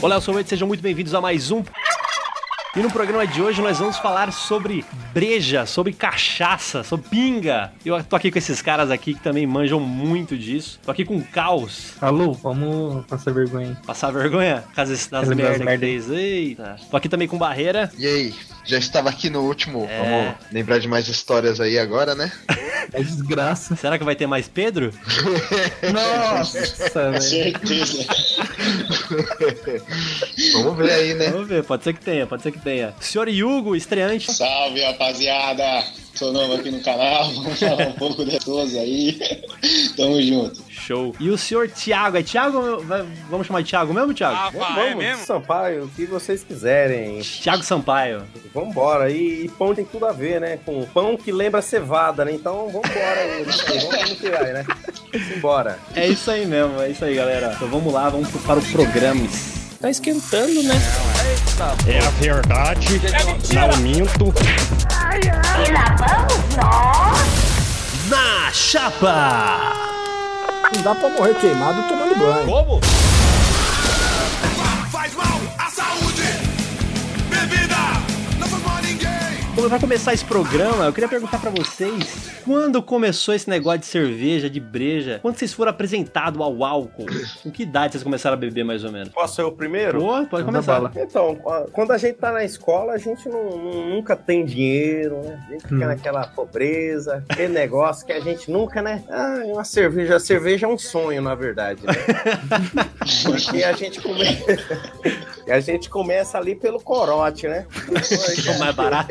Olá, eu sou o Ed, sejam muito bem-vindos a mais um. E no programa de hoje nós vamos falar sobre breja, sobre cachaça, sobre pinga. Eu tô aqui com esses caras aqui que também manjam muito disso. Tô aqui com o Caos. Alô, vamos passar vergonha. Passar vergonha? Causa das das merdas que merda. fez. Eita. Tô aqui também com Barreira. E aí, já estava aqui no último. É. Vamos lembrar de mais histórias aí agora, né? É desgraça. Será que vai ter mais Pedro? Nossa, velho. Certeza. Vamos ver aí, né? Vamos ver, pode ser que tenha, pode ser que tenha. Senhor Hugo, estreante. Salve, rapaziada. Sou novo aqui no canal. Vamos falar um pouco de todos aí. Tamo junto. Show. E o senhor Thiago, é Thiago? vai- Vamos chamar de Thiago mesmo, Thiago? Vamos, Sampaio, o que vocês quiserem. Thiago Sampaio. Vambora. E, e pão tem tudo a ver, né? Com pão que lembra cevada, né? Então vambora aí. né? Vamos vai, né? Simbora. É isso aí mesmo, é isso aí, galera. Então vamos lá, vamos para o programa. Tá esquentando, né? É a verdade, não minto. E lá vamos nós! Na chapa! Não dá pra morrer queimado tomando banho. Como? Como vai começar esse programa, eu queria perguntar pra vocês, quando começou esse negócio de cerveja, de breja? Quando vocês foram apresentados ao álcool? Com que idade vocês começaram a beber, mais ou menos? Posso ser o primeiro? Pô, pode começar. Então, quando a gente tá na escola, a gente não, nunca tem dinheiro, né? A gente fica Hum. naquela pobreza, aquele negócio que a gente nunca, né? Ah, uma cerveja. A cerveja é um sonho, na verdade, né? Porque a gente começa. a gente começa ali pelo corote, né? Mais barato.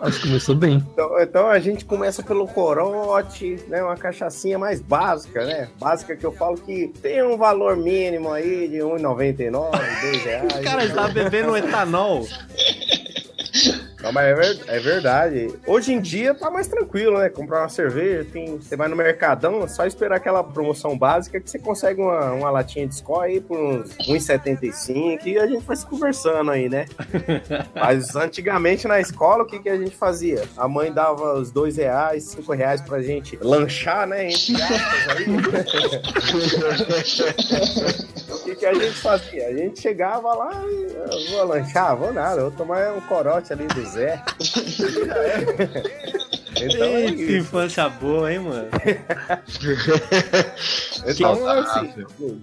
Acho que começou bem. Então, então a gente começa pelo corote, né? Uma cachaçinha mais básica, né? Básica que eu falo que tem um valor mínimo aí de R$1,99, 2 reais. O cara está bebendo etanol. Não, mas é, ver- é verdade. Hoje em dia tá mais tranquilo, né? Comprar uma cerveja, tem, você vai no Mercadão, é só esperar aquela promoção básica que você consegue uma, uma latinha de Skol aí por uns 1,75 e a gente vai se conversando aí, né? Mas antigamente na escola, o que, que a gente fazia? A mãe dava os dois reais, cinco reais pra gente lanchar, né? Entre aspas aí. O que, que a gente fazia? A gente chegava lá e eu vou lanchar, vou nada, vou tomar um corote ali do Zé. Então, é isso. infância boa, hein, mano? então assim,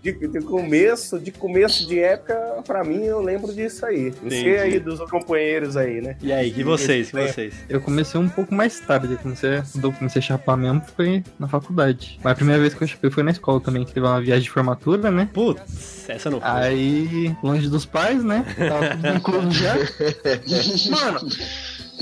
de, de começo, de começo de época, pra mim, eu lembro disso aí. Entendi. aí dos companheiros aí, né? E aí, e vocês, e vocês? Eu comecei um pouco mais tarde. Comecei, quando eu comecei a chapar mesmo foi na faculdade. Mas a primeira vez que eu chapei foi na escola também, que teve uma viagem de formatura, né? Putz, essa não foi. Aí, longe dos pais, né? Tava tudo incluso já. Mano,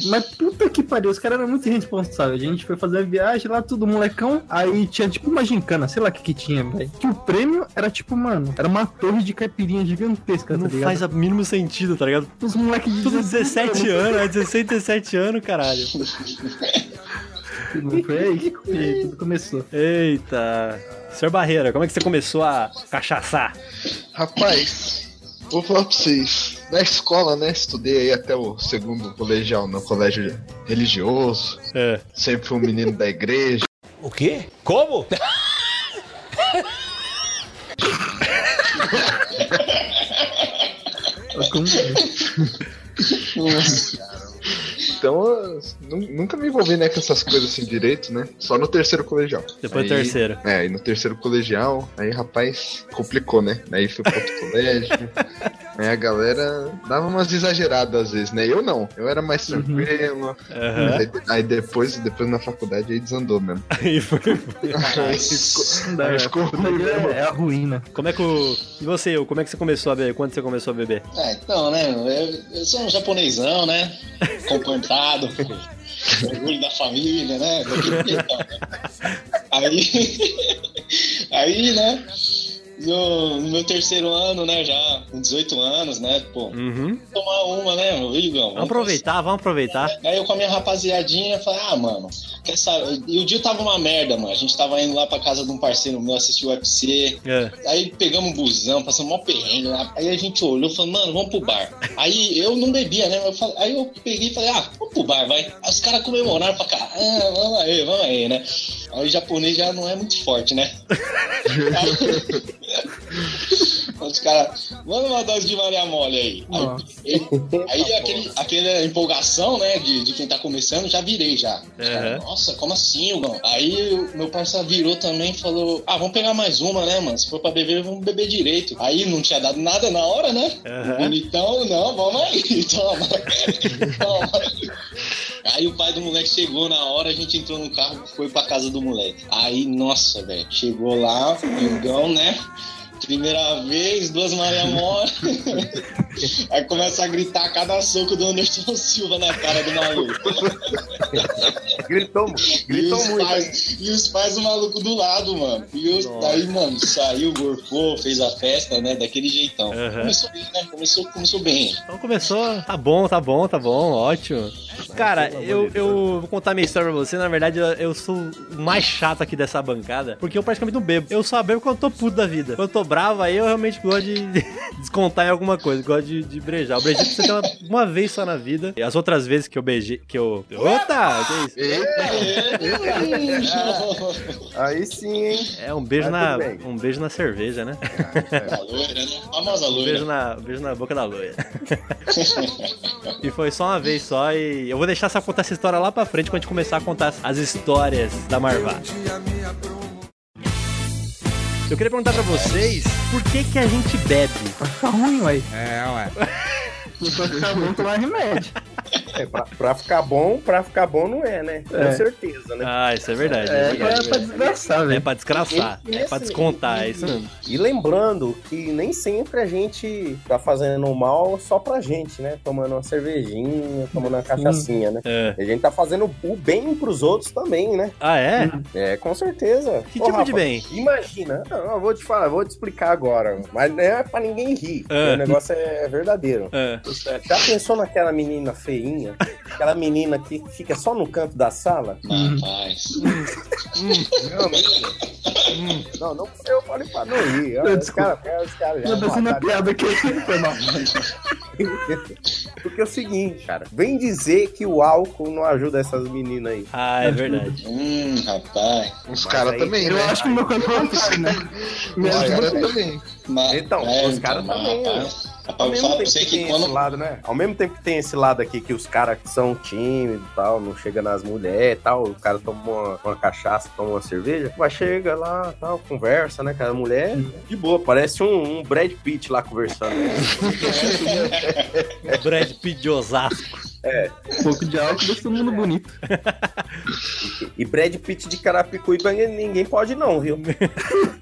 mas puta que pariu, os caras eram muito irresponsáveis. A gente foi fazer a viagem lá, tudo molecão. Aí tinha tipo uma gincana, sei lá o que que tinha, velho. Que o prêmio era tipo, mano, era uma torre de caipirinha gigantesca, Não tá ligado? faz o mínimo sentido, tá ligado? Os moleques de Tudo 17 anos, é 16, 17 anos, caralho. Foi aí que tudo começou. Eita. Senhor Barreira, como é que você começou a cachaçar? Rapaz, vou falar pra vocês. Na escola, né? Estudei aí até o segundo colegial, no colégio religioso. É. Sempre fui um menino da igreja. O quê? Como? Como- Então, nunca me envolvi né, com essas coisas assim direito, né? Só no terceiro colegial. Depois do Aí- terceiro. É, e no terceiro colegial, aí rapaz, complicou, né? Aí fui pro outro colégio. Aí a galera dava umas exageradas às vezes, né? Eu não, eu era mais tranquilo. Aham. Aí, aí depois, depois na faculdade aí desandou mesmo. Aí foi. Aí ficou, aí ficou puta ruim mesmo. é, é a ruína. Como é que o. E você, Eu, como é que você começou a beber? Quando você começou a beber? Ah, então, né? Eu, eu sou um japonesão, né? Comportado. Orgulho da família, né? Daquele jeitão, né? Aí. Aí, né? No, no meu terceiro ano, né? Já com 18 anos, né? Pô, Uhum. tomar uma, né, meu Igão? Vamos aproveitar, vamos aproveitar. Aí eu com a minha rapaziadinha falei, ah, mano, quer saber? E o dia tava uma merda, mano. A gente tava indo lá pra casa de um parceiro meu assistir o UFC. É. Aí pegamos um busão, passamos mó perrengue lá. Aí a gente olhou e falou, mano, vamos pro bar. Aí eu não bebia, né? Eu falei- aí eu peguei e falei, ah, vamos pro bar, vai. Aí os caras comemoraram pra cá. Ah, vamos aí, vamos aí, né? Aí o japonês já não é muito forte, né? Aí, os caras, manda uma dose de Maria Mole aí. Aí, aí aquele, aquela empolgação, né, de, de quem tá começando, já virei já. Uhum. caras, Nossa, como assim, Hugão? Aí o meu parceiro virou também e falou: Ah, vamos pegar mais uma, né, mano? Se for pra beber, vamos beber direito. Aí não tinha dado nada na hora, né? Uhum. Bonitão, não, vamos aí, toma. toma. Aí o pai do moleque chegou na hora, a gente entrou no carro e foi pra casa do moleque. Aí, nossa, velho, chegou lá, Hugão, né? Primeira vez, duas Maria Mora. Aí começa a gritar cada soco do Anderson Silva na cara do maluco. Gritou, E gritou os, muito. pais, e os pais do maluco do lado, mano. E os, daí, mano, saiu, gorfou, fez a festa, né? Daquele jeitão. Uhum. Começou bem, né? Começou, começou bem. Então começou. Tá bom, tá bom, tá bom, ótimo. Cara, eu, eu vou contar minha história pra você. Na verdade, eu, eu sou o mais chato aqui dessa bancada. Porque eu praticamente não bebo. Eu só bebo quando eu tô puto da vida. Quando eu tô bravo, aí eu realmente gosto de descontar em alguma coisa. Gosto de, de brejar. O brejar você tem uma, uma vez só na vida. E as outras vezes que eu beijei. Que eu. Ota! Que isso? Aí sim, hein? É um beijo, Mas na, um beijo na cerveja, né? A loira, né? Um beijo loira. na, um beijo na boca da loira. e foi só uma vez só. E eu vou deixar essa contar essa história lá pra frente quando a gente começar a contar as histórias da Marvá. Eu queria perguntar pra vocês por que que a gente bebe? Pra ficar ruim, ué. É, ué. Pra ficar bom, tomar remédio. É, pra, pra ficar bom, pra ficar bom não é, né? Com É. certeza, né? Ah, isso é verdade. É, É, verdade, é pra desgraçar, É velho. pra desgraçar, e é pra nesse- descontar, é isso mesmo. E lembrando que nem sempre a gente tá fazendo mal só pra gente, né? Tomando uma cervejinha, tomando uma cachaçinha, né? É. A gente tá fazendo o bem pros outros também, né? Ah, é? É, com certeza. Que Ô, tipo de Rafa, bem? Imagina, não, eu vou te falar, vou te explicar agora, mas não é pra ninguém rir, É. o negócio é verdadeiro. É. Já pensou naquela menina feinha? Aquela menina que fica só no canto da sala? Rapaz. Não, não, não, não eu falei pra não rir. Olha, Os caras os caras já Tô descendo a mataram. piada aqui. Foi mal. Porque é o seguinte, cara, vem dizer que o álcool não ajuda essas meninas aí. Ah, é verdade. Hum, rapaz. Os caras também, Eu né? acho que o meu canto é né? Os caras também. Ma- Então, os caras também, Rapaz, rapaz, eu você que que tem quando. esse lado, né? Ao mesmo tempo que tem esse lado aqui que os caras são tímidos e tal, não chega nas mulheres e tal, o cara toma uma, uma cachaça, toma uma cerveja, vai chega lá tal, conversa, né, com a mulher, de boa, parece um, um Brad Pitt lá conversando. Brad Pitt de Osasco. Um pouco de álcool deixa todo mundo bonito. E Brad Pitt de Carapicuíba ninguém pode não, viu?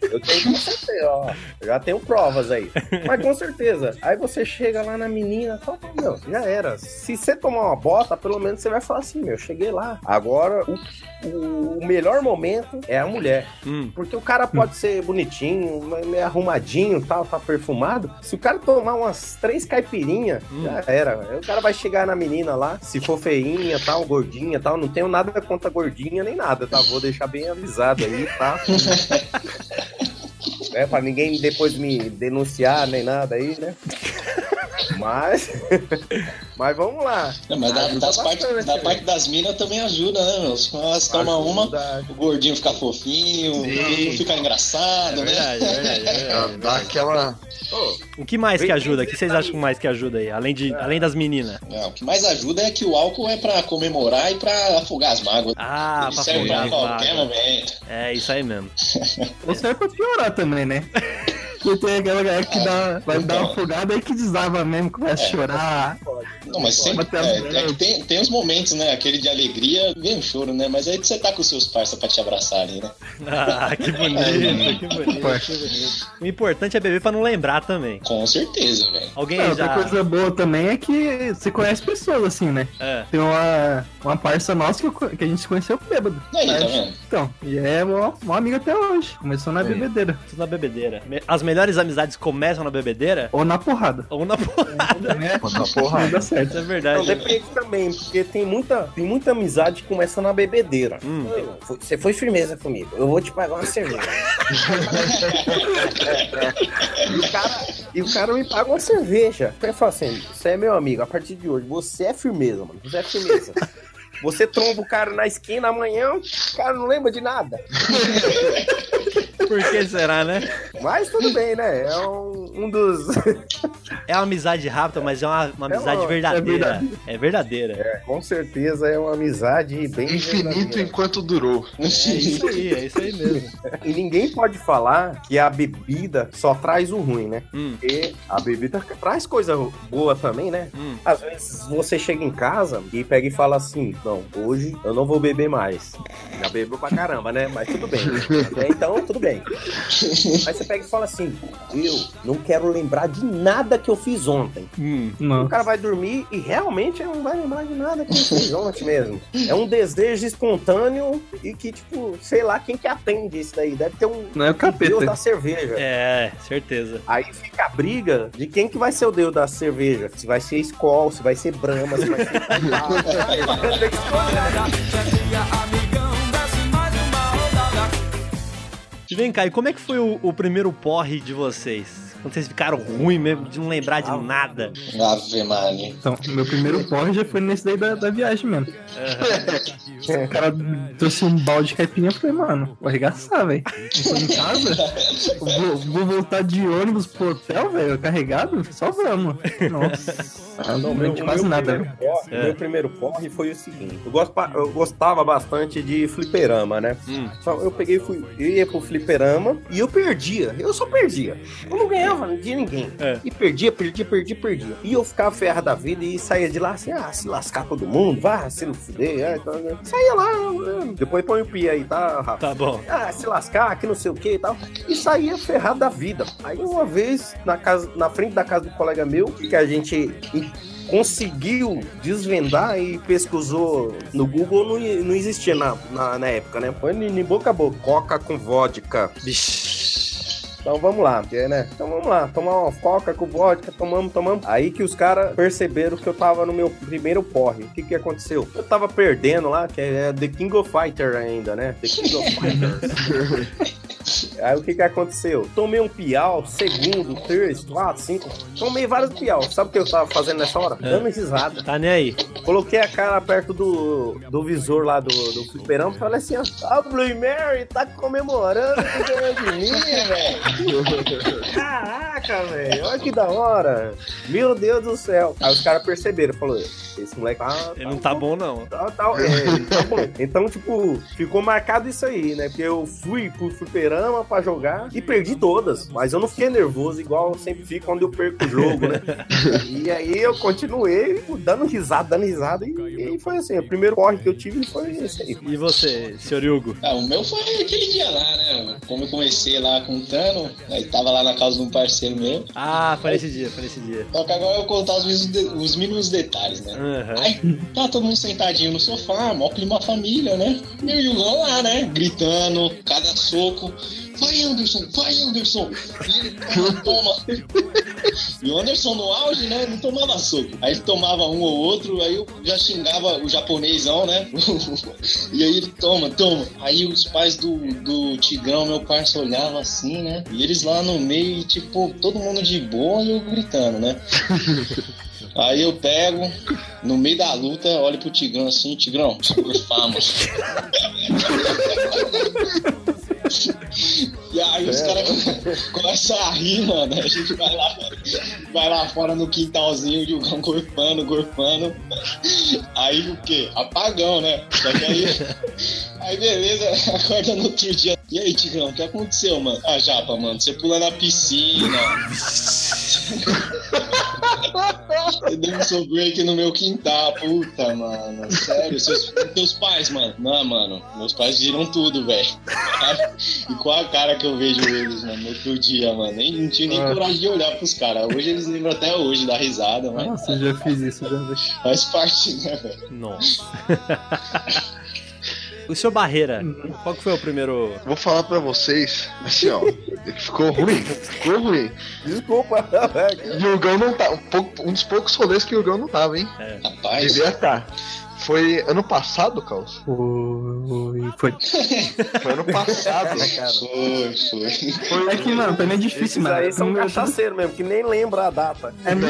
Eu tenho com certeza, ó. Já tenho provas aí. Mas com certeza. Aí você chega lá na menina fala, meu, já era. Se você tomar uma bota, pelo menos você vai falar assim, meu, cheguei lá. Agora, o, o- o melhor momento é a mulher. Hum. Porque o cara pode ser bonitinho, meio arrumadinho, tal, tá perfumado. Se o cara tomar umas três caipirinhas, Hum. já era. Aí o cara vai chegar na menina lá, se for feinha, tal, gordinha, tal. Não tenho nada contra gordinha nem nada, tá? Vou deixar bem avisado aí, tá? é, pra ninguém depois me denunciar nem nada aí, né? Mas. Mas vamos lá. Não, mas da, Ajuda das parte, bastante, da né? parte das minas também ajuda, né, meu? Quando elas tomam uma, o gordinho fica fofinho, o gordinho fica engraçado, É né? verdade, é verdade, é verdade. dá aquela. O que mais que ajuda? O que vocês acham mais que ajuda aí? Além, de, além das meninas? Não, o que mais ajuda é que o álcool é pra comemorar e pra afogar as mágoas. Ah, Ele pra serve afogar pra qualquer mágoas. momento. É, isso aí mesmo. Ou serve pra piorar também, né? Porque tem aquela galera que dá, vai dar uma afogada aí que desaba mesmo, começa a chorar. Não, mas sempre é, é tem, tem uns momentos, né? Aquele de alegria, vem um choro, né? Mas aí que você tá com os seus parceiros pra te abraçarem, né? Ah, que bonito, que bonito, que bonito. O importante é beber pra não lembrar também. Com certeza, velho. Alguém Não, já... outra coisa boa também é que você conhece pessoas assim, né? É. Tem uma, uma parça nossa que, eu que a gente se conheceu bêbado. E aí, tá vendo? Então, e é uma, uma amiga até hoje. Começou na bebedeira. Tudo na bebedeira. As melhores amizades começam na bebedeira Ou na porrada. ou na porrada. Né? Quando dá porrada. Não dá certo. Isso é Não, verdade. depende também, porque tem muita, tem muita amizade que começa na bebedeira. Hum. Você foi firmeza comigo, eu vou te pagar uma cerveja. e, o cara, e o cara me paga uma cerveja. Eu falo assim: você é meu amigo, a partir de hoje, você é firmeza, mano. Você é firmeza. Você tromba o cara na esquina amanhã, o cara não lembra de nada. Por que será, né? Mas tudo bem, né? É um, um dos. É uma amizade rápida, mas é uma, uma É amizade uma- é verdadeira. verdadeira. É verdadeira. É, com certeza é uma amizade bem. Infinito verdadeira. enquanto durou. É isso aí, é isso aí mesmo. E ninguém pode falar que a bebida só traz o ruim, né? Hum. Porque a bebida traz coisa boa também, né? Hum. Às vezes você chega em casa e pega e fala assim: Não, hoje eu não vou beber mais. Já bebeu pra caramba, né? Mas tudo bem. Até então, tudo bem. Aí você pega e fala assim: Eu não quero lembrar de nada que eu fiz ontem. Hum. Não. O cara vai dormir e realmente não vai lembrar de nada que ele fez ontem mesmo. É um desejo espontâneo e que, tipo, sei lá quem que atende isso daí. Deve ter um Não é o capeta. deus da cerveja. É, certeza. Aí fica a briga de quem que vai ser o deus da cerveja. Se vai ser Skol, se vai ser Brahma, se vai ser... vem cá, e como é que foi o, o primeiro porre de vocês? Quando vocês ficaram ruim mesmo, de não lembrar de nada. Ave Maria. Então, meu primeiro porre já foi nesse daí da, da viagem mesmo. O cara trouxe um balde de caipirinha e falei, mano, vou arregaçar, velho. Tô em casa, vou, vou voltar de ônibus pro hotel, velho, carregado, só vamos. Nossa, Ah, não meu- lembro quase meu nada, primeiro velho. porre- É. Meu primeiro porre foi o seguinte: eu, eu gostava bastante de fliperama, né? Hum. Só eu peguei, fui, eu ia pro fliperama e eu perdia. Eu só perdia. Eu não ganhava de ninguém. É. E perdia, perdia, perdia, perdia. E eu ficava ferrado da vida e saía de lá assim: ah, se lascar todo mundo, vá, se não fuder. ah, então, né? Saía lá, eu- depois põe o pi aí, tá, Rafa? Tá bom. ah, se lascar, que não sei o que e tal. E saía ferrado da vida. Aí uma vez, na, casa, na frente da casa do colega meu, que a gente conseguiu desvendar e pesquisou no Google, não, não existia na, na, na época, né? Foi em boca a boca. Coca com vodka. Então vamos lá, né? Então vamos lá, tomar uma coca com vodka, tomamos, tomamos. Aí que os caras perceberam que eu tava no meu primeiro porre. O que que aconteceu? Eu tava perdendo lá, que é The King of Fighter ainda, né? The King of Fighters. Aí o que que aconteceu? Tomei um piau, segundo, terço, quatro, cinco. Tomei vários piau. Sabe o que eu tava fazendo nessa hora? Dando risada. Tá nem aí. Coloquei a cara perto do, do visor lá do, do fliperama e falei assim, ó, a Blue Mary tá comemorando que ganhou de mim, velho. Caraca, velho, olha que da hora. Meu Deus do céu. Aí os caras perceberam, falou, esse moleque tá... Ele não tá bom, não. Tá, tá, é, tá bom. Então, tipo, ficou marcado isso aí, né? Porque eu fui pro fliperama pra jogar e perdi todas. Mas eu não fiquei nervoso, igual eu sempre fico quando eu perco o jogo, né? E aí eu continuei dando risada, dando risada. E, e foi assim, o primeiro corre que eu tive foi esse aí. E você, senhor Hugo? Ah, o meu foi aquele dia lá, né? Como eu comecei lá contando, aí tava lá na casa de um parceiro meu. Ah, foi nesse dia, foi nesse dia. Só que agora eu vou contar os mínimos, de- os mínimos detalhes, né? Aham. Aí, tá todo mundo sentadinho no sofá, mó clima família, né? E o Yugão lá, né? Gritando, cada soco. Vai, Anderson, vai, Anderson. E ele toma. E o Anderson no auge, né? Não tomava soco. Aí ele tomava um ou outro, aí eu já xingava o japonesão, né? e aí ele toma, toma. Aí os pais do, do Tigrão, meu parceiro, olhavam assim, né? E eles lá no meio, e, tipo, todo mundo de boa e eu gritando, né? Aí eu pego, no meio da luta, olho pro Tigrão assim, Tigrão, por fama. E aí os caras começam a rir, mano. A gente vai lá, vai lá fora no quintalzinho, o Yugão gorfando, gorfando. Aí o quê? Apagão, né? Só que aí. Aí beleza, acorda no outro dia. E aí, Tigrão, o que aconteceu, mano? Ah, Japa, mano, você pula na piscina. Você deu um sobrou aqui no meu quintal, puta, mano. Sério, seus, teus pais, mano. Não, mano, meus pais viram tudo, velho. E qual a cara que eu vejo eles, mano, no outro dia, mano. Nem, não tinha nem Ah. coragem de olhar pros caras. Hoje eles lembram até hoje da risada, mas Nossa, eu já fiz isso, já. faz parte, né, velho? Nossa. o senhor Barreira, qual que foi o primeiro. Vou falar pra vocês, assim, ó. Ficou ruim, ficou ruim. Desculpa, E o Gão não tá. Um, pouco- um dos poucos rolês que o Gão não tava, hein? Rapaz, Devia estar. Foi ano passado, Caos? Foi. Foi. Foi ano passado. Foi, foi. Foi. É que, mano, também é difícil, mano. aí são cachaceiros mesmo, que nem lembra a data. É Não.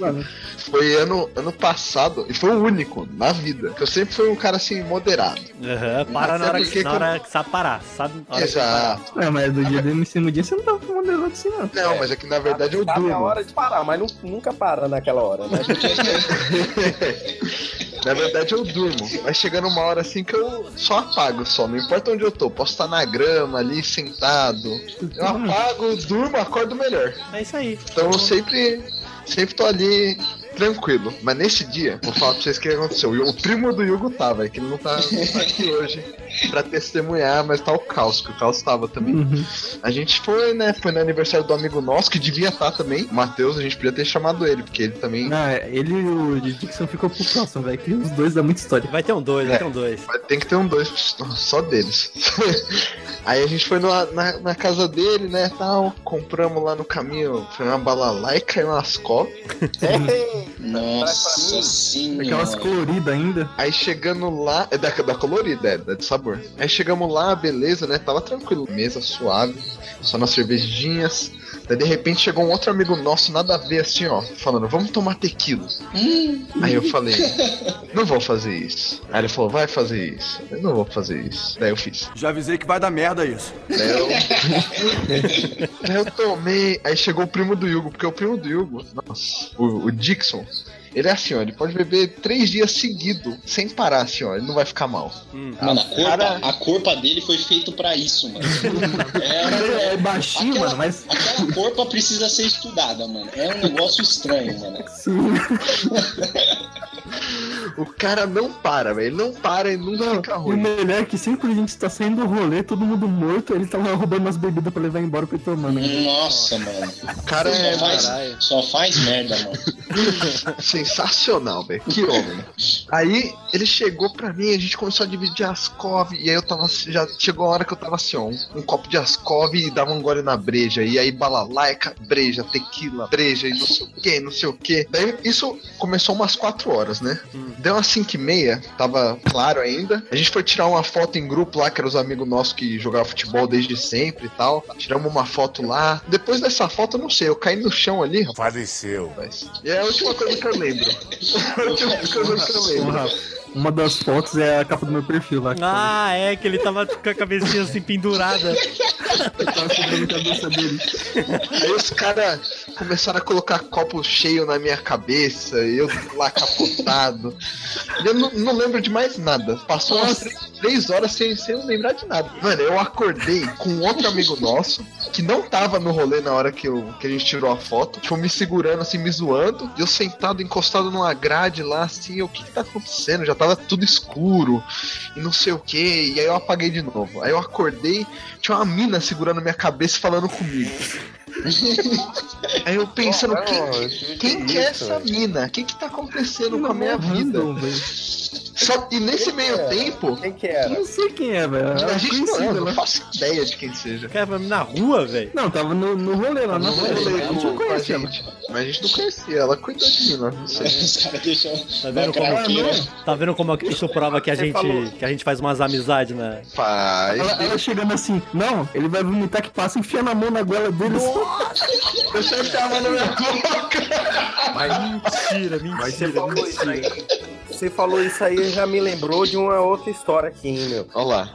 mano. Foi ano, ano passado. E foi o único na vida. Que eu sempre fui um cara assim, moderado. Aham, para na hora, que, na hora que sabe parar, sabe? Exato. É, mas do dia do MC no dia você não tava moderado assim, não. Não, mas é que na verdade eu Sabe a durmo. hora de parar, mas nu- nunca para naquela hora, né? Na verdade eu durmo. Vai chegando uma hora assim que eu só apago só. Não importa onde eu tô. Posso estar na grama ali, sentado. Eu apago, durmo, acordo melhor. É isso aí. Então eu sempre, sempre tô ali tranquilo. Mas nesse dia, vou falar pra vocês o que aconteceu. O primo do Hugo tava, é que ele não tá, não tá aqui hoje pra testemunhar, mas tá o Caos, que o Caos tava também. Uhum. A gente foi, né? Foi no aniversário do amigo nosso, que devia estar também. O Matheus, a gente podia ter chamado ele, porque ele também. Não, é, ele e o Dixon ficou pro próximo, velho. Que os dois dá muita história. Vai ter um dois, vai ter um dois. Vai- Tem que ter um dois só deles. Aí a gente foi na, na, na casa dele, né, tal, compramos lá no caminho, foi uma balalaica e umas Nossa senhora. Aquelas coloridas ainda. Aí chegando lá, é da, da colorida, é, da de sabor. Aí chegamos lá, beleza, né, tava tranquilo, mesa suave, só nas cervejinhas. Daí de repente chegou um outro amigo nosso, nada a ver, assim, ó, falando, vamos tomar tequila. Aí eu falei, não vou fazer isso. Aí ele falou, vai fazer isso. Eu não vou fazer isso. Daí eu fiz. Já avisei que vai dar merda isso. Daí eu... Daí eu tomei. Aí chegou o primo do Hugo, porque o primo do Hugo, nossa, o, o Dixon, ele é assim, ó, ele pode beber três dias seguidos, sem parar, assim, ó, ele não vai ficar mal. Mano, a corpa, Cara- a corpa dele foi feito pra isso, mano. É, é baixinho, aquela, mano, mas. aquela corpa precisa ser estudada, mano. É um negócio estranho, mano. Sim. O cara não para, velho, ele não para e nunca fica E o ruim. melhor é que sempre a gente tá saindo do rolê, todo mundo morto, ele tá lá roubando umas bebidas pra levar embora pra ir tomando. né? Nossa, mano. O cara é Só faz, caralho. só faz merda, mano. sensacional, velho, que homem. Aí ele chegou pra mim, a gente começou a dividir Ascov, e aí eu tava, já chegou a hora que eu tava assim, ó, um, um copo de Ascov e dava um gole na breja, e aí balalaica, breja, tequila, breja e não sei o que, não sei o que. Daí isso começou umas 4 horas, né? Deu umas 5 e meia, tava claro ainda. A gente foi tirar uma foto em grupo lá, que eram os amigos nossos que jogavam futebol desde sempre e tal. Tiramos uma foto lá. Depois dessa foto, eu não sei, eu caí no chão ali. Faleceu. E é a última coisa que eu lembro. a última coisa que eu lembro. Uma das fotos é a capa do meu perfil lá. Ah, é que ele tava com a cabecinha assim pendurada. tava sobrando a cabeça dele. Aí os caras começaram a colocar copo cheio na minha cabeça, e eu lá capotado. E eu não, não lembro de mais nada. Passou umas três, três horas sem, sem eu lembrar de nada. Mano, eu acordei com outro amigo nosso, que não tava no rolê na hora que, eu, que a gente tirou a foto, tipo, me segurando assim, me zoando, e eu sentado, encostado numa grade lá, assim, eu, o que que tá acontecendo? Já tava tudo escuro, e não sei o que, e aí eu apaguei de novo. Aí eu acordei, tinha uma mina segurando minha cabeça e falando comigo. Aí eu pensando, Não, quem, não, quem que é essa mina? O que que tá acontecendo com a minha vida? Random, velho. Só, e nesse meio é? tempo, Quem que Eu era? não sei quem é, velho. a É gente não, eu conhecida, não né? faço ideia de quem seja. Cara na rua, velho. Não, tava no, no rolê lá na Não rolê A gente não com a conhece ela. gente. Mas a gente não conhecia, ela cuidou de mim, não sei. Caras deixam. Tá vendo como, Macarroqueira. tá vendo como isso prova que a, gente, que a gente faz umas amizades, né? Faz. Ela, ela chegando assim, não, ele vai vomitar que passa, enfiando a mão na goela dele. Eu sempre enfiava na minha boca. Mentira, Mas você mentira, falou isso mentira. aí. Você falou isso aí já me lembrou de uma outra história aqui, hein, meu. Olha lá.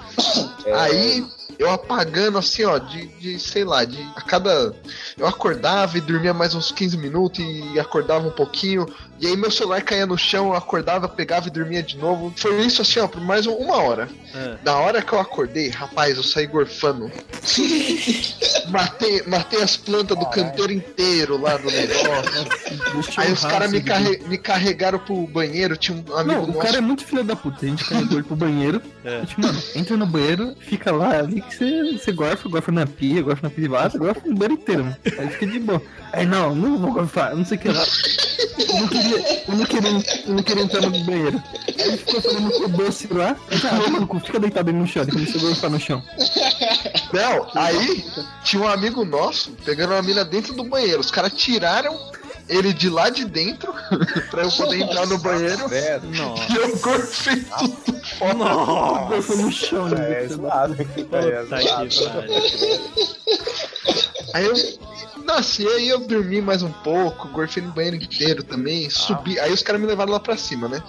Aí, eu apagando assim, ó, de, de, sei lá, de a cada. Eu acordava e dormia mais uns 15 minutos e acordava um pouquinho. E aí meu celular caía no chão, eu acordava, pegava e dormia de novo. Foi isso assim, ó, por mais um- uma hora. É. Da hora que eu acordei, rapaz, eu saí gorfando. matei, matei as plantas do canteiro inteiro lá do negócio. Aí os caras me, carre- me carregaram pro banheiro, tinha um amigo Não, o nosso. cara é muito filho da puta. A gente carregou ele pro banheiro. É. A gente, mano, entra no banheiro, fica lá, ali que você, você gorfa, gorfa na pia, gorfa na privada, gorfa no banheiro inteiro, mano. Aí fica de boa. Aí não, não vou gorfar, não sei o que lá. Eu não queria, eu não queria, eu não queria entrar no banheiro. Aí ele ficou falando com o doce lá. Aí tá, toma no cu, fica deitado no chão. Ele começou a gorfar no chão. Não, aí tinha um amigo nosso pegando uma mina dentro do banheiro. Os caras tiraram ele de lá de dentro pra eu poder entrar no banheiro. Velho. Nossa. E eu gorfei tudo fora. Nossa. No chão, né? É. É zoado. Aí eu nasci, aí eu dormi mais um pouco, gorfei no banheiro inteiro também, subi. Aí os caras me levaram lá pra cima, né?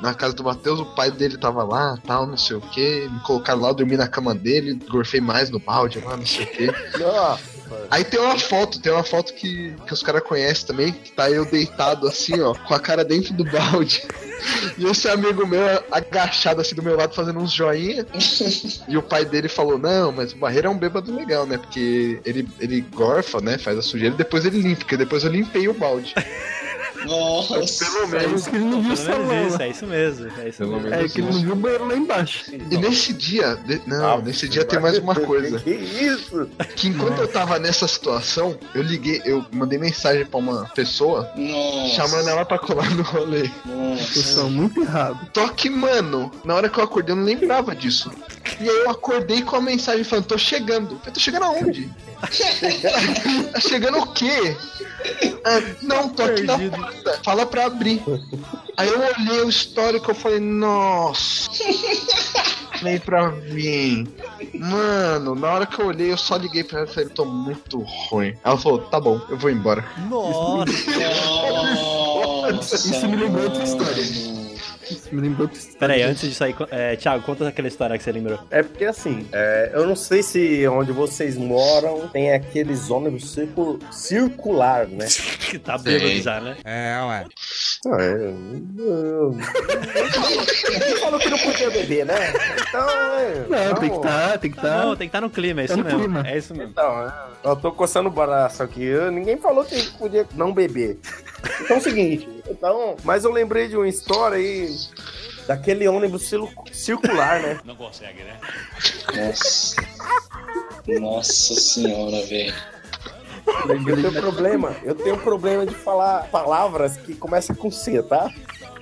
Na casa do Matheus, o pai dele tava lá, tal, não sei o que. Me colocaram lá, eu dormi na cama dele, gorfei mais no balde lá, não sei o que. Nossa. Aí tem uma foto, tem uma foto que, que os caras conhecem também, que tá eu deitado assim, ó, com a cara dentro do balde. E esse amigo meu agachado assim do meu lado fazendo uns joinha. E o pai dele falou: Não, mas o Barreira é um bêbado legal, né? Porque ele, ele gorfa, né? Faz a sujeira e depois ele limpa, porque depois eu limpei o balde. Nossa. Pelo É menos. isso que ele não viu o Pelo salão. isso, é isso mesmo. É isso Pelo mesmo. menos. É que ele não viu o banheiro lá embaixo. E nesse dia, de- não, Ah, nesse dia tem mais uma coisa. Que isso? Que enquanto eu tava nessa situação, eu liguei, eu mandei mensagem pra uma pessoa Nossa. chamando ela pra colar no rolê. Nossa. Vocês são muito errados. Só que, mano, na hora que eu acordei, eu não lembrava disso. E aí eu acordei com a mensagem falando, tô chegando. Eu tô chegando aonde? tá chegando o quê? Ah, não, tô aqui na Perdido. porta. Fala pra abrir. Aí eu olhei o histórico e falei, nossa. Vem pra mim. Mano, na hora que eu olhei, eu só liguei pra ela e falei, tô muito ruim. Ela falou, tá bom, eu vou embora. Nossa. Nossa. Isso me lembrou outra história. Me lembrou outra história. Pera aí, antes disso aí, co- é, Thiago, conta aquela história que você lembrou. É porque assim, é, eu não sei se onde vocês moram tem aqueles ônibus circu- circular, né? Que tá bêbado já, né? É, ué. Não, é. eu- Ninguém falou que não podia beber, né? Então, é. Não, então- tem que estar, tem que Não, estar. tem que estar no clima, é Tá isso no mesmo. clima. É isso mesmo. Então, é, eu tô coçando o braço aqui. eu- ninguém falou que podia não beber. Então é o seguinte, então, mas eu lembrei de uma história aí daquele ônibus cir- circular, né? Não consegue, né? Nossa. Nossa senhora, velho. Eu tenho problema, eu tenho problema de falar palavras que começam com C, tá?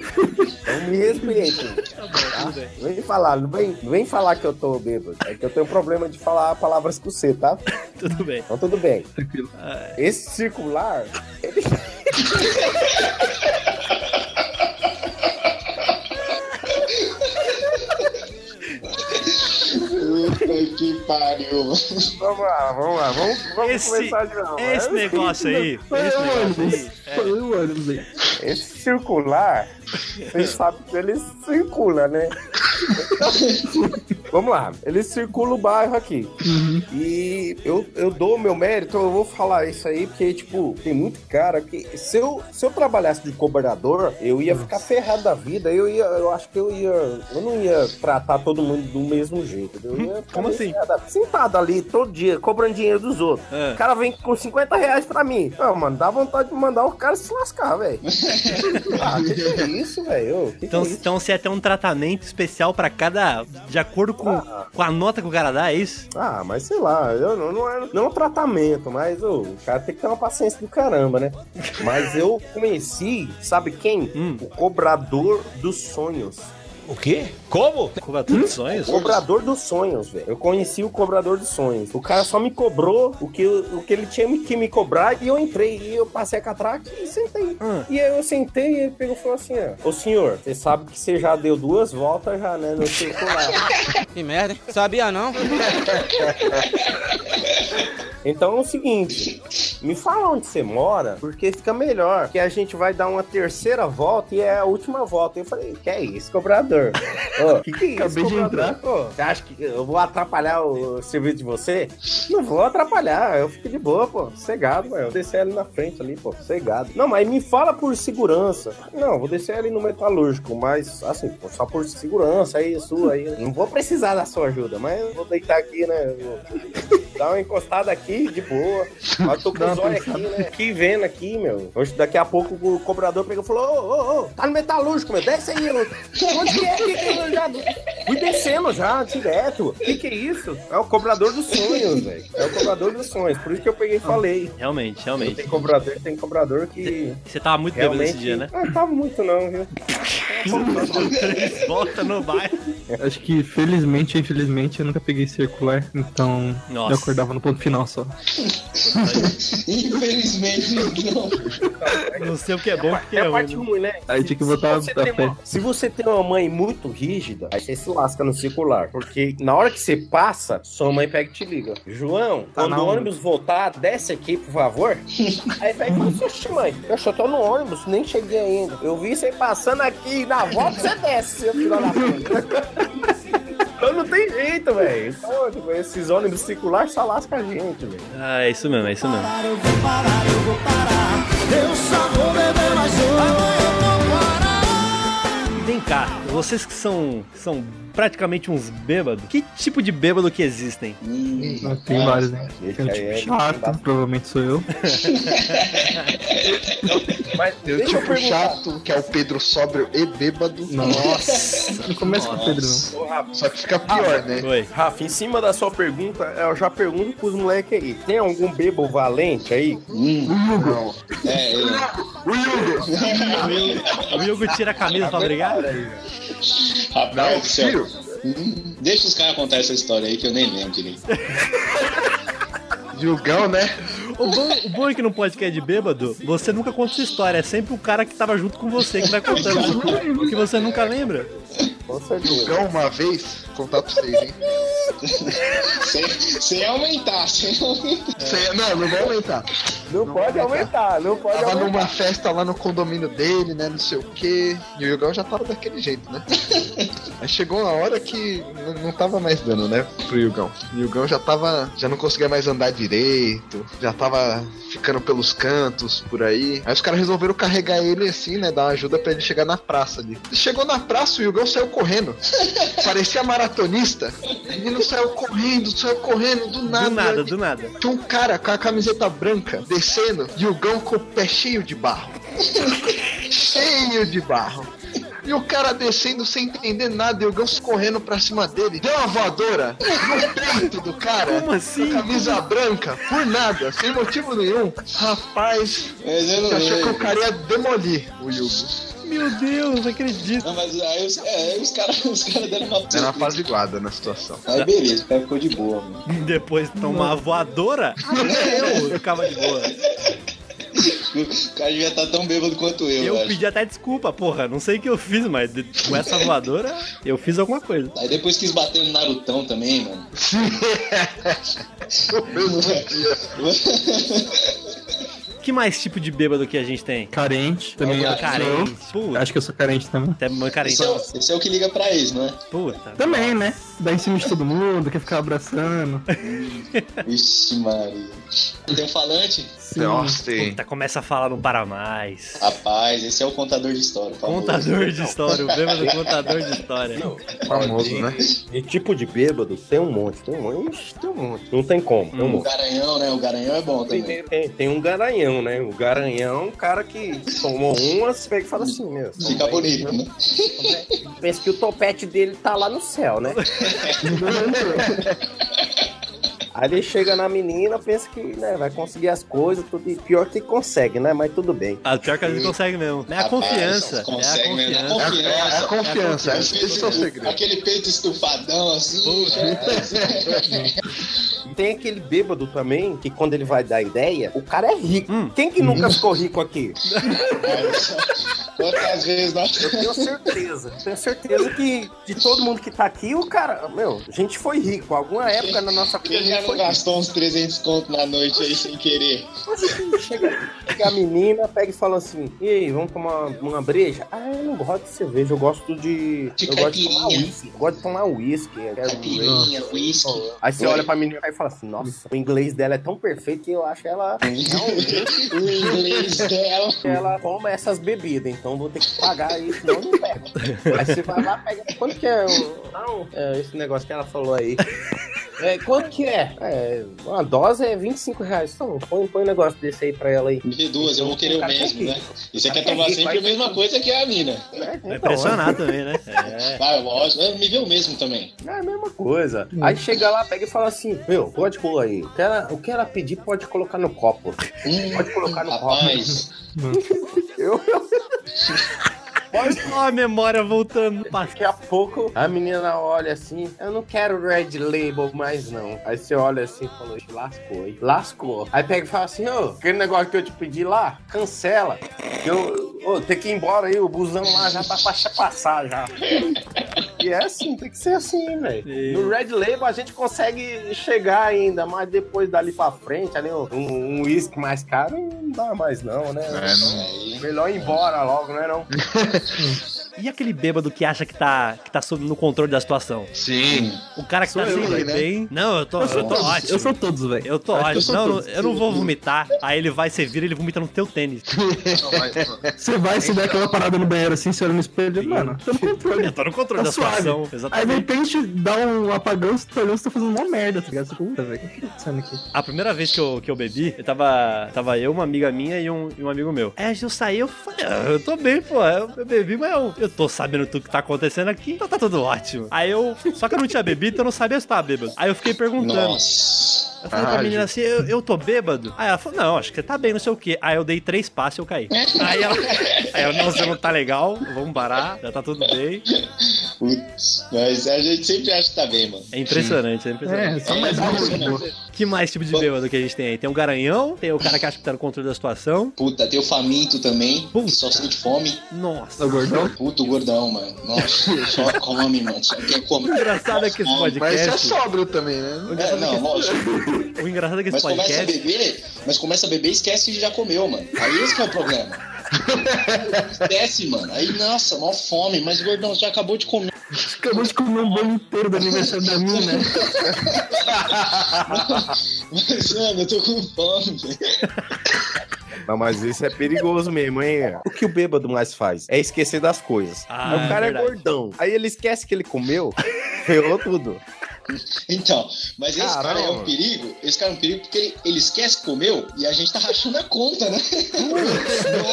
Então me respeitem. Tá? Não vem falar, não vem, não vem falar que eu tô bêbado. É que eu tenho problema de falar palavras com C, tá? Tudo bem. Então tudo bem. Tranquilo. Esse circular, ele... Puta que pariu. Vamos lá, vamos lá, vamos, vamos Esse- começar de novo. Esse negócio aí, Foi esse o negócio ônibus. aí, Foi o ônibus aí. Esse circular, vocês sabem que ele circula, né? Vamos lá, ele circula o bairro aqui. E eu, eu dou o meu mérito, eu vou falar isso aí, porque, tipo, tem muito cara que. Se eu, se eu trabalhasse de cobrador, eu ia ficar ferrado da vida. Eu ia, eu acho que eu ia. Eu não ia tratar todo mundo do mesmo jeito. Eu ia ficar Como assim? ferrado. Sentado ali todo dia, cobrando dinheiro dos outros. É. O cara vem com 50 reais pra mim. Não, mano, dá vontade de mandar o cara se lascar, velho. ah, que que é isso, velho? Que que Então, é isso? então você ia ter um tratamento especial pra cada. De acordo com, Ah. com a nota que o cara dá, é isso? Ah, mas sei lá, eu não, não, é, não é um tratamento, mas o cara tem que ter uma paciência do caramba, né? Mas eu conheci, sabe quem? Hum. O cobrador dos sonhos. O quê? Como? Cobertura de sonhos? Cobrador dos sonhos, velho. Eu conheci o cobrador dos sonhos. O cara só me cobrou o que, o que ele tinha que me cobrar e eu entrei. E eu passei a catraca e sentei. Hum. E aí eu sentei e ele pegou e falou assim: ó, Ô senhor, você sabe que você já deu duas voltas já, né? No circular. Que merda, hein? Sabia não? Então é o seguinte, me fala onde você mora, porque fica melhor. Que a gente vai dar uma terceira volta e é a última volta. Eu falei, que é isso, cobrador? Ô, que que é isso, Acabei de entrar. Ô, você acha que eu vou atrapalhar o serviço de você? Não vou atrapalhar, eu fico de boa, pô. Cegado, mano. Eu vou descer ali na frente ali, pô. Cegado. Não, mas me fala por segurança. Não, vou descer ali no metalúrgico, mas assim, pô, só por segurança aí, sua aí. Não vou precisar da sua ajuda, mas eu vou deitar aqui, né? Eu- Dá uma encostada aqui, de boa. Mas tô com os olhos aqui, né? Aqui vendo aqui, meu. Hoje, daqui a pouco o cobrador pegou e falou: Ô, ô, ô, tá no metalúrgico, meu. Desce aí, ô. Onde que é? Que que eu já... Fui descendo já, direto. O que, que é isso? É o cobrador dos sonhos, velho. É o cobrador dos sonhos. Por isso que eu peguei e falei. Realmente, Tem realmente. cobrador, tem cobrador que. Você tava muito bêbado Realmente. esse dia, né? Ah, tava muito não, viu? Volta no bairro. Acho que felizmente infelizmente eu nunca peguei circular, então Nossa. eu acordava no ponto final só. Infelizmente, não. Não sei o que é bom, porque É é a parte ruim, né? Aí tinha que botar a tem pé. uma, se você tem uma mãe muito rígida, aí você se lasca no circular. Porque na hora que você passa, sua mãe pega e te liga. João, Tá quando o ônibus voltar, desce aqui, por favor. aí pega e fala assim, "Oxe, mãe, eu só tô no ônibus, nem cheguei ainda. Eu vi você passando aqui, na volta você desce, seu filho da puta. Então não tem jeito, velho. Então, tipo, esses ônibus circulares só lasca a gente, velho. Ah, é isso mesmo, é isso mesmo. Eu vou parar, eu vou parar. Eu só vou beber mais um. Cá, vocês que são, são praticamente uns bêbados, que tipo de bêbado que existem? Ah, Tem vários, né? Tem um tipo é- chato, provavelmente sou eu. Mas Tem o tipo chato, que é o Pedro sóbrio e bêbado. Nossa, não começa com o Pedro, não. Só que fica pior, né? Oi. Rafa, em cima da sua pergunta, eu já pergunto pros moleques aí. Tem algum bebo valente aí? Não. É, eu. O Hugo tira a camisa pra brigar? Rapaz Não, do céu. filho. Hum, Deixa os caras contar essa história aí que eu nem lembro direito. Dilgão, né? O bom, o bom é que no podcast de bêbado, você nunca conta sua história. É sempre o cara que tava junto com você que vai contando. Porque você nunca lembra. Com certeza. Dilgão, uma vez, contar pra vocês, hein? sem, sem aumentar, sem aumentar. Cê- não, não vou aumentar. Não, pode aumentar, não pode Tava aumentar. numa festa lá no condomínio dele, né? Não sei o quê. E o Yugão já tava daquele jeito, né? Aí chegou uma hora que não, não tava mais dando, né? Pro Yugão. O Yugão já tava. Já não conseguia mais andar direito. Já tava ficando pelos cantos por aí. Aí os caras resolveram carregar ele assim, né? Dar uma ajuda pra ele chegar na praça ali. Chegou na praça, o Yugão saiu correndo. Parecia maratonista. O menino saiu correndo, saiu correndo, do nada. Do nada, do nada. Tinha um cara com a camiseta branca descendo e o Gão com o pé cheio de barro. cheio de barro. E o cara descendo sem entender nada e o Gans correndo pra cima dele. Deu uma voadora no peito do cara. Como assim? Com a camisa branca, por nada, sem motivo nenhum. Rapaz, achou que o cara ia demolir o Yugo. Meu Deus, acredito. Não, mas aí os, é, os caras os cara deram uma Era uma apaziguada na situação. Aí beleza, o cara ficou de boa, mano. Depois de tomar uma voadora, eu ficava de boa. O cara devia estar tão bêbado quanto eu, Eu acho. pedi até desculpa, porra. Não sei o que eu fiz, mas com essa voadora eu fiz alguma coisa. Aí depois quis bater no Narutão também, mano. Que mais tipo de bêbado que a gente tem? Carente, também É, que sou Carente. eu. Puta, Acho que eu sou carente também. até carente. Esse é, o, esse é o que liga pra ex, não é? Puta. Também, né? Dá em cima de todo mundo, quer ficar abraçando. Vixe, Maria. Tem um falante? Nossa, tem. Puta, começa a falar, não para mais. Rapaz, esse é o contador de história. famoso. Contador de história, o bêbado contador de história. famoso, né? De tipo de bêbado, tem um monte, tem um monte, Ixi, tem um monte. Não tem como, tem um O monte. Garanhão, né? O Garanhão é bom Tem, também. tem, tem um garanhão, né? O garanhão, o cara que tomou umas, pega e fala assim, meu. Fica bonito, né? Pensa que o topete dele tá lá no céu, né? Aí ele chega na menina, pensa que né, vai conseguir as coisas, tudo, e pior que consegue, né? Mas tudo bem. Ah, pior que a gente consegue mesmo. É a Rapaz, confiança. É a consegue mesmo, é confiança. É, a confiança, É a esse, esse é o segredo. Aquele peito estufadão assim. é, E tem aquele bêbado também, que quando ele vai dar ideia, o cara é rico. Hum. Quem que nunca ficou rico aqui? Quantas vezes nós. Eu tenho certeza. Tenho certeza que de todo mundo que tá aqui, o cara, meu, a gente foi rico. Alguma época na nossa vida não gastou uns 300 conto na noite aí sem querer? Chega, chega a menina, pega e fala assim: E aí, vamos tomar uma breja? Ah, eu não gosto de cerveja, eu gosto de. De eu gosto de tomar uísque. Eu gosto de tomar uísque. Caipirinha, uísque. Aí você Oi. olha pra menina e fala assim: Nossa, o inglês dela é tão perfeito que eu acho ela. O inglês dela. ela toma essas bebidas, então vou ter que pagar isso, senão eu não pego. Aí você vai lá, pega. Quanto que é? o- Não, é esse negócio que ela falou aí. É, quanto que é? É, uma dose é 25 reais. Então, põe, põe um negócio desse aí pra ela aí. Me vê duas, eu vou querer o Cara, mesmo, né? E você Cara, quer tomar sempre a mesma coisa que a mina. Vai impressionar também, né? É. Vai, lógico. É, Me vê o mesmo também. É a mesma coisa. Aí chega lá, pega e fala assim: Meu, pode pôr aí. O que ela, o que ela pedir, pode colocar no copo. Hum, Pode colocar no rapaz, Eu, Pode. Ó, a memória voltando. Daqui a pouco a menina olha assim: Eu não quero Red Label mais não. Aí você olha assim e falou: "Ixi, Lascou, hein? Lascou. Aí pega e fala assim: Ô, aquele negócio que eu te pedi lá, cancela. Que Eu, ô, tem que ir embora aí, o busão lá já tá pra passar já. E é assim, tem que ser assim, velho. No Red Label a gente consegue chegar ainda, mas depois dali pra frente, ali um um uísque mais caro, não dá mais não, né? É, não-. Melhor ir embora logo, né não? Mm. E aquele bêbado que acha que tá, que tá sob- no controle da situação? Sim. O cara que tá Sou eu, assim, né? bem. Não, eu tô, Eu eu tô todos, ótimo. eu sou todos, velho. Eu tô eu ótimo. sou Não, todos. eu não vou vomitar. Aí ele vai, você vira, ele vomita no teu tênis. Você vai se der aquela parada no banheiro assim, você olha no espelho, mano, tá no controle. Eu tô no controle Tá da suave. situação. Aí de Exatamente. repente dá um apagão, você tá olhando, você tá fazendo uma merda, tá ligado? Você puta, velho, o que tá acontecendo aqui? A primeira vez que eu, que eu bebi, eu tava, tava eu, uma amiga minha e um, e um amigo meu. Aí eu saí, eu falei, ah, eu tô bem, pô. Eu, eu bebi, mas eu, eu tô sabendo tudo que tá acontecendo aqui, então tá tudo ótimo. Aí eu. Só que eu não tinha bebido, então eu não sabia se tava bêbado. Aí eu fiquei perguntando. Nossa. Eu falei pra Ah, menina assim, eu, eu tô bêbado? Aí ela falou, não, acho que você tá bem, não sei o quê. Aí eu dei três passos e eu caí. Aí ela, aí ela, não, você não tá legal, vamos parar, já tá tudo bem. Putz. Mas a gente sempre acha que tá bem, mano. É impressionante, é É, impressionante. só mais É, um. impressionante. Que mais tipo de bêbado que a gente tem aí? Tem o garanhão, tem o cara que acha que tá no controle da situação. Puta, tem o faminto também, Puta. que só sente fome. Nossa. É o gordão? Puta, o gordão, mano. Nossa, só come, mano. Só quer O comer. engraçado é que esse Mas isso é podcast. sóbrio também, né? É, não, lógico. O engraçado é que esse Mas começa a podcast. beber, mas começa a beber e esquece que já comeu, mano. Aí esse que é o problema. Esquece, mano. Aí, nossa, mal fome, mas gordão, já acabou de comer. Acabou de comer um bolo inteiro do aniversário da mina. Mas, mano, eu tô com fome, velho. Não, mas isso é perigoso mesmo, hein? O que o bêbado mais faz? É esquecer das coisas. Ah, o cara é, verdade. gordão. Aí ele esquece que ele comeu, ferrou tudo. Então, mas esse cara é um Caramba. perigo. Esse cara é um perigo porque ele, ele esquece que comeu e a gente tá rachando a conta, né?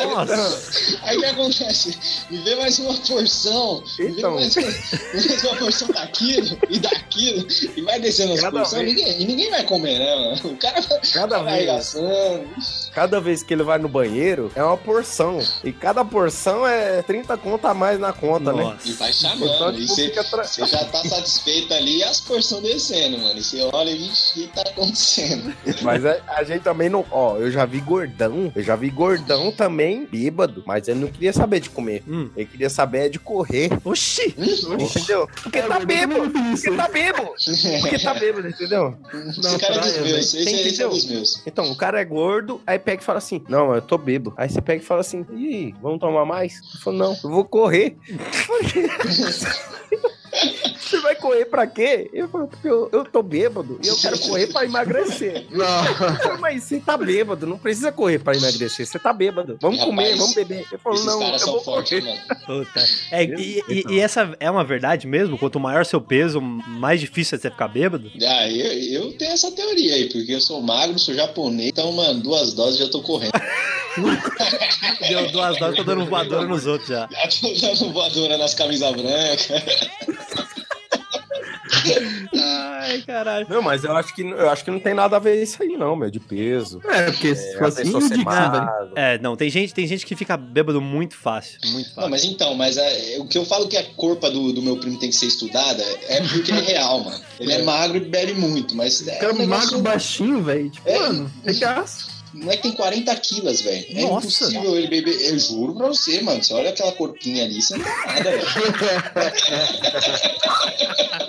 Nossa! Aí o que acontece? Me vê mais uma porção, me vê Então. mais, uma, mais uma porção daquilo e daquilo, e vai descendo as porções, ninguém, e ninguém vai comer, né, mano? O cara vai, Cada vai vez. arregaçando. Cada vez que ele vai no banheiro, é uma porção. E cada porção é 30 conto a mais na conta, né? E Nossa. vai Então, chamando, e tipo, você tra- já tá satisfeito ali e as porções descendo, mano. E você olha e o que tá acontecendo? Mas a, a gente também não. Ó, eu já vi gordão. Eu já vi gordão também bêbado. Mas ele não queria saber de comer. Hum. Ele queria saber é de correr. Oxi! Entendeu? Porque tá bêbado. Porque tá bêbado. Porque tá bêbado, entendeu? Esse cara é dos meus, esse, esse é Entendeu? dos meus. Então, o cara é gordo, aí pega e fala assim: Não, eu tô bêbado. Aí você pega e fala assim: E aí, vamos tomar mais? Ele falou: Não, eu vou correr. Você vai correr pra quê? Ele falou: Porque eu, eu tô bêbado e eu quero correr pra emagrecer. Não. Eu falei, Mas você tá bêbado, não precisa correr pra emagrecer. Você tá bêbado. Vamos Rapaz, comer, vamos beber. Ele falou: Esses Não, eu vou fortes, correr. Puta. É, e, e- e essa é uma verdade mesmo? Quanto maior seu peso, mais difícil é você ficar bêbado? Ah, eu, eu tenho essa teoria aí, porque eu sou magro, sou japonês, então, mano, duas doses já tô correndo. Deu duas doses, tô dando voadora nos outros já. Já tô dando voadora nas camisas brancas. Ai, caralho. Não, mas eu acho que eu acho que não tem nada a ver isso aí, não, meu, de peso. É, porque se É, a fosse pessoa assim, ser magro. É, não, tem gente, tem gente que fica bêbado muito fácil. Muito Não, fácil. mas então, mas é, o que eu falo que a corpa do, do meu primo tem que ser estudada é porque é real, mano. Ele é magro e bebe muito, mas é Cara um negócio... magro baixinho, velho. Tipo, É. mano, regaço. Não é que tem 40 quilos, velho. É Nossa. impossível ele beber. Eu juro pra você, mano. Você olha aquela corpinha ali, você não tem nada, velho.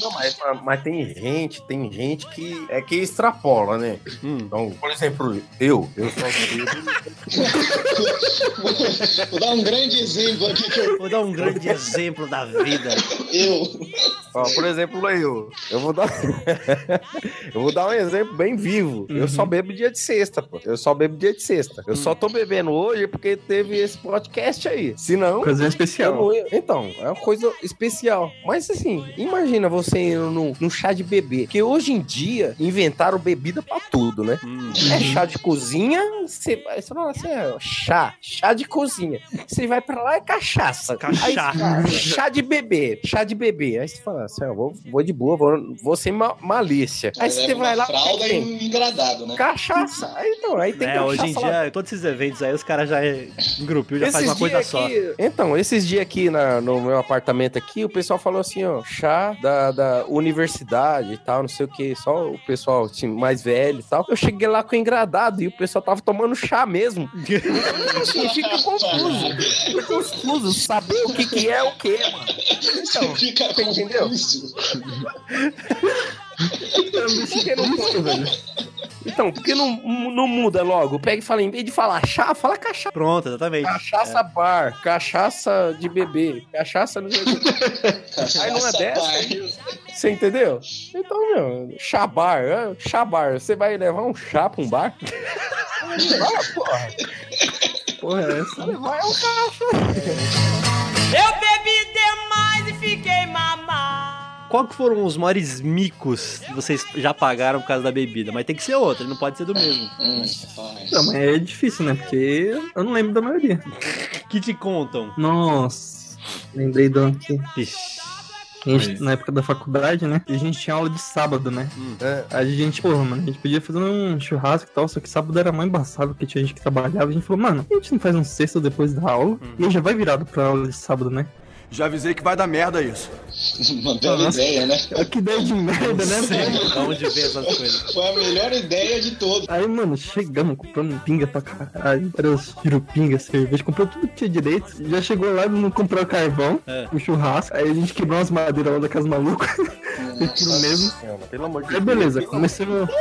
Não, mas, mas tem gente, tem gente que é que extrapola, né? Hum. Então, por exemplo, eu, eu sou bêbado. Vou dar um grande exemplo aqui que eu. Vou dar um grande exemplo da vida. Eu. Ó, por exemplo, eu. Eu vou dar. eu vou dar um exemplo bem vivo. Eu só bebo dia de sexta, pô. Eu só bebo dia de sexta. Eu só tô bebendo hoje porque teve esse podcast aí. Se não. Eu especial. não ia- Então, é uma coisa especial. Mas assim, imagina você indo num, num chá de bebê. Porque hoje em dia inventaram bebida pra tudo, né? Hum. É chá de cozinha, você, vai- você fala assim, é, chá, chá de cozinha. Você vai pra lá é cachaça. Aí, Cachaça. chá de bebê, chá de bebê. Aí você fala assim, ó, vou, vou de boa, vou, vou sem ma- malícia. Aí você vai uma lá. fralda e um engradado, né? Cachaça. Aí então, aí tem É, cachaça hoje em lá dia, todos esses eventos aí, os caras já é, em grupinho já faz Esses uma coisa dias só. aqui- Então, esses dias aqui na- no meu apartamento aqui, o pessoal falou assim, ó, chá da, da universidade e tal, não sei o que, só o pessoal assim, mais velho e tal. Eu cheguei lá com engradado e o pessoal tava tomando chá mesmo. E fica confuso. Fica confuso saber o que que é o que, mano. Então, Fica você entendeu? confuso. Porque não- Então, por que não, não muda logo? Pega e fala, em vez de falar chá, fala cachaça. Pronto, exatamente. Cachaça bar, cachaça de bebê, cachaça não sei o quê. Aí não é Cachaça dessa. bar. Você entendeu? Então, meu, chabar, é, chabar. Você vai levar um chá pra um bar? Ah, porra. Porra, é essa? Vai levar é um cacho. Eu bebi demais e fiquei mamado. Qual que foram os maiores micos que vocês já pagaram por causa da bebida? Mas tem que ser outro, não pode ser do mesmo. Hum, rapaz. Não, mas é difícil, né? Porque eu não lembro da maioria. Que te contam? Nossa, lembrei do ano que Ixi. a gente, na época da faculdade, né? E a gente tinha aula de sábado, né? Hum. A gente, porra, mano, a gente podia fazer um churrasco e tal, só que sábado era mais embaçado, porque tinha gente que trabalhava. A gente falou, mano, a gente não faz um sexto depois da aula? E aí já vai virado pra aula de sábado, né? Já avisei que vai dar merda isso. Uma bela Nossa. ideia, né? Olha Que ideia de merda, né, velho? Onde vem essas coisas? Foi a melhor ideia de todos. Aí, mano, chegamos comprando pinga pra caralho. Era os pinga, cerveja, comprou tudo que tinha direito. Já chegou lá, não comprou carvão, É. o churrasco. Aí a gente quebrou umas madeiras lá da casa maluca. Aquilo mesmo. Pelo amor de Aí beleza, começamos.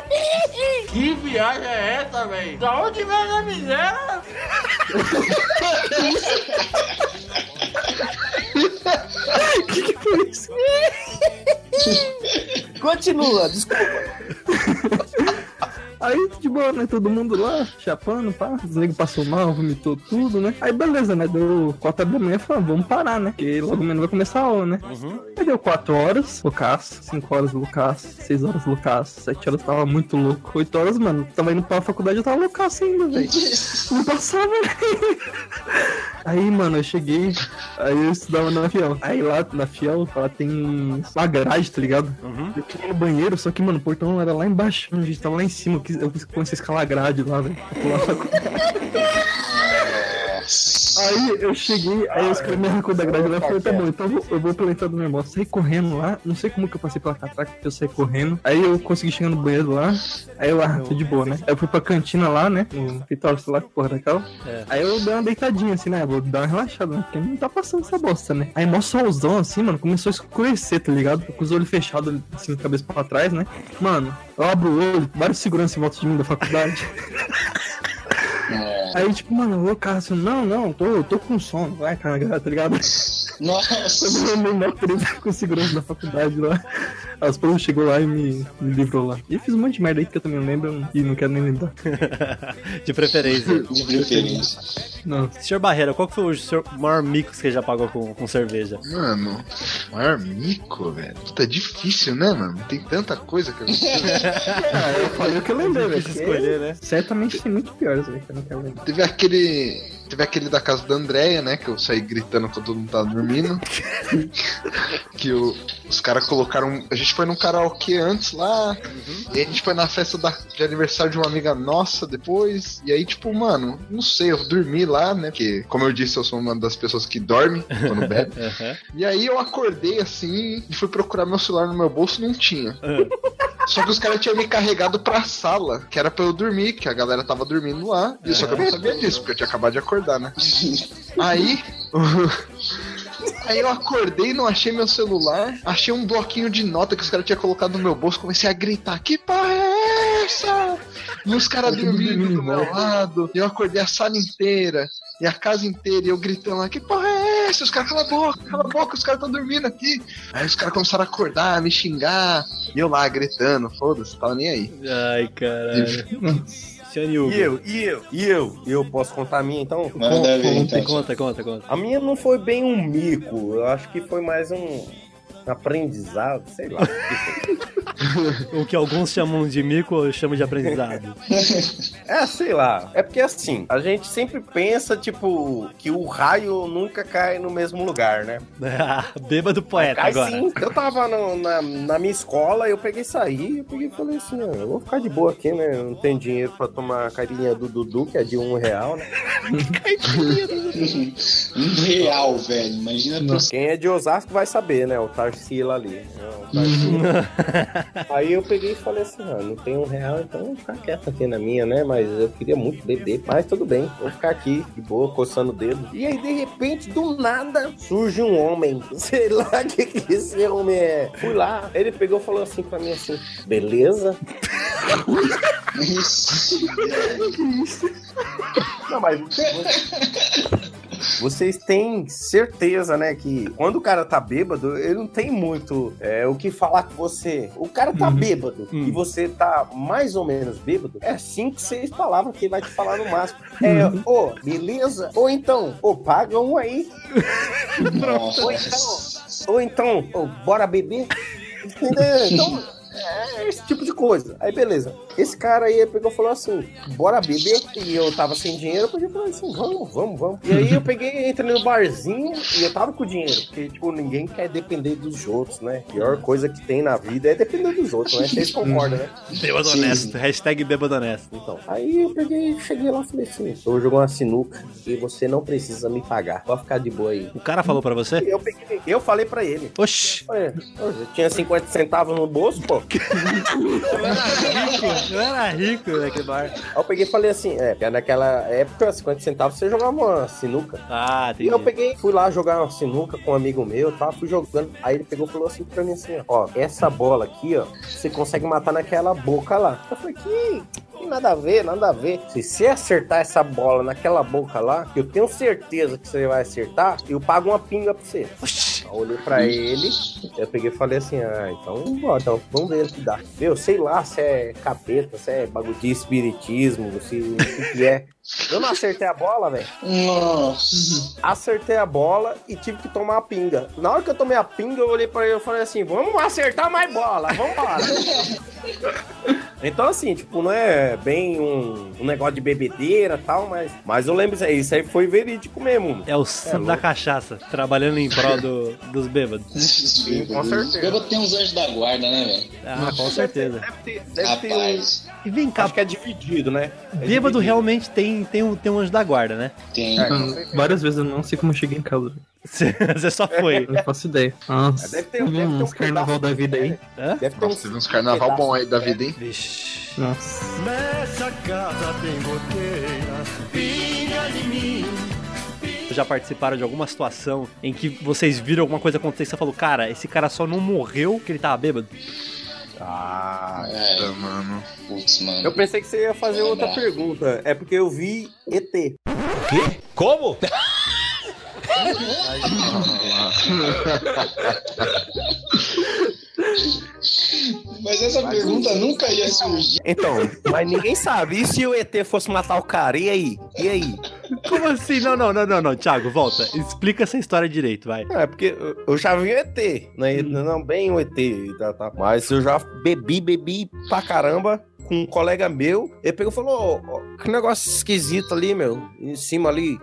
Que viagem é essa, velho? Da onde vem a miséria? que que foi isso? Continua, desculpa. Aí, de boa, né? Todo mundo lá, chapando, pá. Os negros passou mal, vomitou tudo, né? Aí, beleza, né? Deu 4 horas da manhã, falou, vamos parar, né? Porque logo menos vai começar a aula, né? Aí deu 4 horas, Lucas. 5 horas, Lucas. 6 horas, Lucas. 7 horas, tava muito louco. 8 horas, mano, tava indo pra faculdade, eu tava Lucas ainda, velho. Não passava, né? Aí, mano, eu cheguei, aí eu estudava na Fiel. Aí lá na Fiel, lá tem uma garagem, tá ligado? Eu queria ir no banheiro, só que, mano, o portão era lá embaixo. A gente tava lá em cima, eu quis- eu comecei a escalar grade lá, velho. pra pular a faculdade. Aí eu cheguei, aí os caras me arrancou da grade lá e falei, tá bom, então eu vou, eu vou pela entrada do meu irmão. Saí correndo lá, não sei como que eu passei pela catraca, porque eu saí correndo. Aí eu consegui chegar no banheiro lá, aí eu, ah, tô de boa, né? Aí eu fui pra cantina lá, né? No Vitória, sei lá, que porra daquela. Aí eu dei uma deitadinha assim, né? Vou dar uma relaxada, né? Porque não tá passando essa bosta, né? Aí mó solzão assim, mano, começou a escurecer, tá ligado? Com os olhos fechados, assim, cabeça pra trás, né? Mano, eu abro o olho, vários seguranças em volta de mim da faculdade. Aí, tipo, mano, ô Cássio, não, não, tô, tô com sono, vai, cara, tá ligado? Nossa. Eu me treta com segurança da faculdade lá. As pessoas chegou lá e me, me livrou lá. E eu fiz um monte de merda aí que eu também não lembro e não quero nem lembrar. De preferência. De preferência. Não. Senhor Barreira, qual que foi o seu maior mico que você já pagou com, com cerveja? Mano, maior mico, velho. Puta, é difícil, né, mano? Tem tanta coisa que eu Ah, eu falei o que eu lembrei, velho. Escolher, né? Certamente tem muito piores, velho, que eu não quero lembrar. Teve aquele. Teve aquele da casa da Andréia, né? Que eu saí gritando quando todo mundo tava dormindo. que o- os caras colocaram. A gente foi num karaokê antes lá. E aí a gente foi na festa da- de aniversário de uma amiga nossa depois. E aí, tipo, mano, não sei, eu dormi lá, né? Porque, como eu disse, eu sou uma das pessoas que dorme quando bebe. Aham. E aí eu acordei assim e fui procurar meu celular no meu bolso não tinha. Só que os caras tinham me carregado pra sala, que era pra eu dormir, que a galera tava dormindo lá. E só que eu não sabia disso, porque eu tinha acabado de acordar, né? Aí. Aí eu acordei, não achei meu celular, achei um bloquinho de nota que os caras tinham colocado no meu bolso, comecei a gritar, que porra é essa? E os caras dormindo do meu lado, e eu acordei a sala inteira, e a casa inteira, e eu gritando lá, que porra é silêncio, os caras, cala a boca, cala a boca, os caras estão dormindo aqui. Aí os caras começaram a acordar, me xingar, e eu lá gritando, foda-se, tava nem aí. Ai, caralho. Senhor Hugo. E eu, e eu, e eu. E eu posso contar a minha então? Manda ver, Conta, então. conta, conta, conta. A minha não foi bem um mico, eu acho que foi mais um aprendizado, sei lá. O que alguns chamam de mico, eu chamo de aprendizado. É, sei lá. É porque assim, a gente sempre pensa, tipo, que o raio nunca cai no mesmo lugar, né? Ah, Bêbado poeta Cai agora. sim. Eu tava no- na, na minha escola, eu peguei saí, eu peguei e falei assim, ó, eu vou ficar de boa aqui, né? Eu não tenho dinheiro pra tomar a carinha do Dudu, que é de um real, né? Um real, velho. Imagina pra Quem é de Osasco vai saber, né? O Tarsila ali. né? Tarsila. Aí eu peguei e falei assim, ó, não tem um real, então vou ficar quieto aqui na minha, né? Mas eu queria muito beber. Mas tudo bem, vou ficar aqui, de boa, coçando o dedo. E aí, de repente, do nada, surge um homem. Sei lá o que, que esse homem é. Fui lá, ele pegou e falou assim pra mim assim, beleza? Não, mas vocês têm certeza, né, que quando o cara tá bêbado, ele não tem muito é, o que falar com você. O cara tá bêbado Uhum. e você tá mais ou menos bêbado, é cinco, seis palavras que ele vai te falar no máximo. É, ô, beleza? Ou então, ô, paga um aí. Ou então, ou então, ô, bora beber? Entendeu? Então, é esse tipo de coisa. Aí, beleza. Esse cara aí pegou e falou assim: bora beber. E eu tava sem dinheiro, eu falei assim: vamos, vamos, vamos. E aí eu peguei, entrei no barzinho e eu tava com dinheiro. Porque, tipo, ninguém quer depender dos outros, né? A pior coisa que tem na vida é depender dos outros, né? Vocês concordam, né? Bêbado honesto. Hashtag bêbado honesto. Então, aí eu peguei, cheguei lá e falei assim: eu vou jogar uma sinuca e você não precisa me pagar. Pode ficar de boa aí. O cara falou pra você? Eu, peguei, eu falei pra ele. Oxi. Falei, "Ô, eu tinha 50 centavos no bolso, pô. Eu era rico. Eu era rico naquele bar. Aí eu peguei e falei assim, é, naquela época, 50 centavos, você jogava uma sinuca. Ah, E entendi. eu peguei, fui lá jogar uma sinuca com um amigo meu, tá? Fui jogando. Aí ele pegou e falou assim pra mim assim, ó, essa bola aqui, ó, você consegue matar naquela boca lá. Eu falei, que, que nada a ver, nada a ver. Se você acertar essa bola naquela boca lá, eu tenho certeza que você vai acertar, eu pago uma pinga pra você. Oxi. Eu olhei pra ele, eu peguei e falei assim, ah, então, ó, então vamos ver o que dá. Meu, sei lá se é capeta, se é bagulho de espiritismo, se o que é. Eu não acertei a bola, velho. Nossa. Acertei a bola e tive que tomar a pinga. Na hora que eu tomei a pinga, eu olhei pra ele e falei assim: vamos acertar mais bola, vamos embora. então, assim, tipo, não é bem um, um negócio de bebedeira e tal, mas, mas eu lembro isso aí, isso aí foi verídico mesmo. É o santo da cachaça, trabalhando em prol do- dos bêbados. com certeza. Bêbado tem uns anjos da guarda, né, velho? Ah, com certeza. Deve ter, deve ter um. Rapaz, E vem cá, Acho que é dividido, né? É bêbado dividido. realmente tem, tem, um, tem um anjo da guarda, né? tem. É. Várias vezes eu não sei como eu cheguei em casa. Você só foi. Não faço ideia. Nossa, Deve ter- deve ter um uns carnaval da vida aí. Hã? Deve ter Nossa, teve uns carnaval bom aí da vida, hein? Vixe. Nossa. Nessa casa tem goteira, de mim. Já participaram de alguma situação em que vocês viram alguma coisa acontecer e você falou, cara, esse cara só não morreu porque ele tava bêbado? Ah, É, mano. putz, mano. eu pensei que você ia fazer Vou outra lembrar. pergunta. É porque eu vi ET. Como? Mas essa pergunta nunca ia surgir. Então, mas ninguém sabe. E se o ET fosse matar o cara? E aí? E aí? Como assim? Não, não, não, não, não. Thiago, volta. Explica essa história direito, vai. É, porque eu- já vi o ET, né? Não bem o ET, tá, tá. mas eu já bebi, bebi pra caramba com um colega meu. Ele pegou e falou: "Ô, ô, que negócio esquisito ali, meu, em cima ali.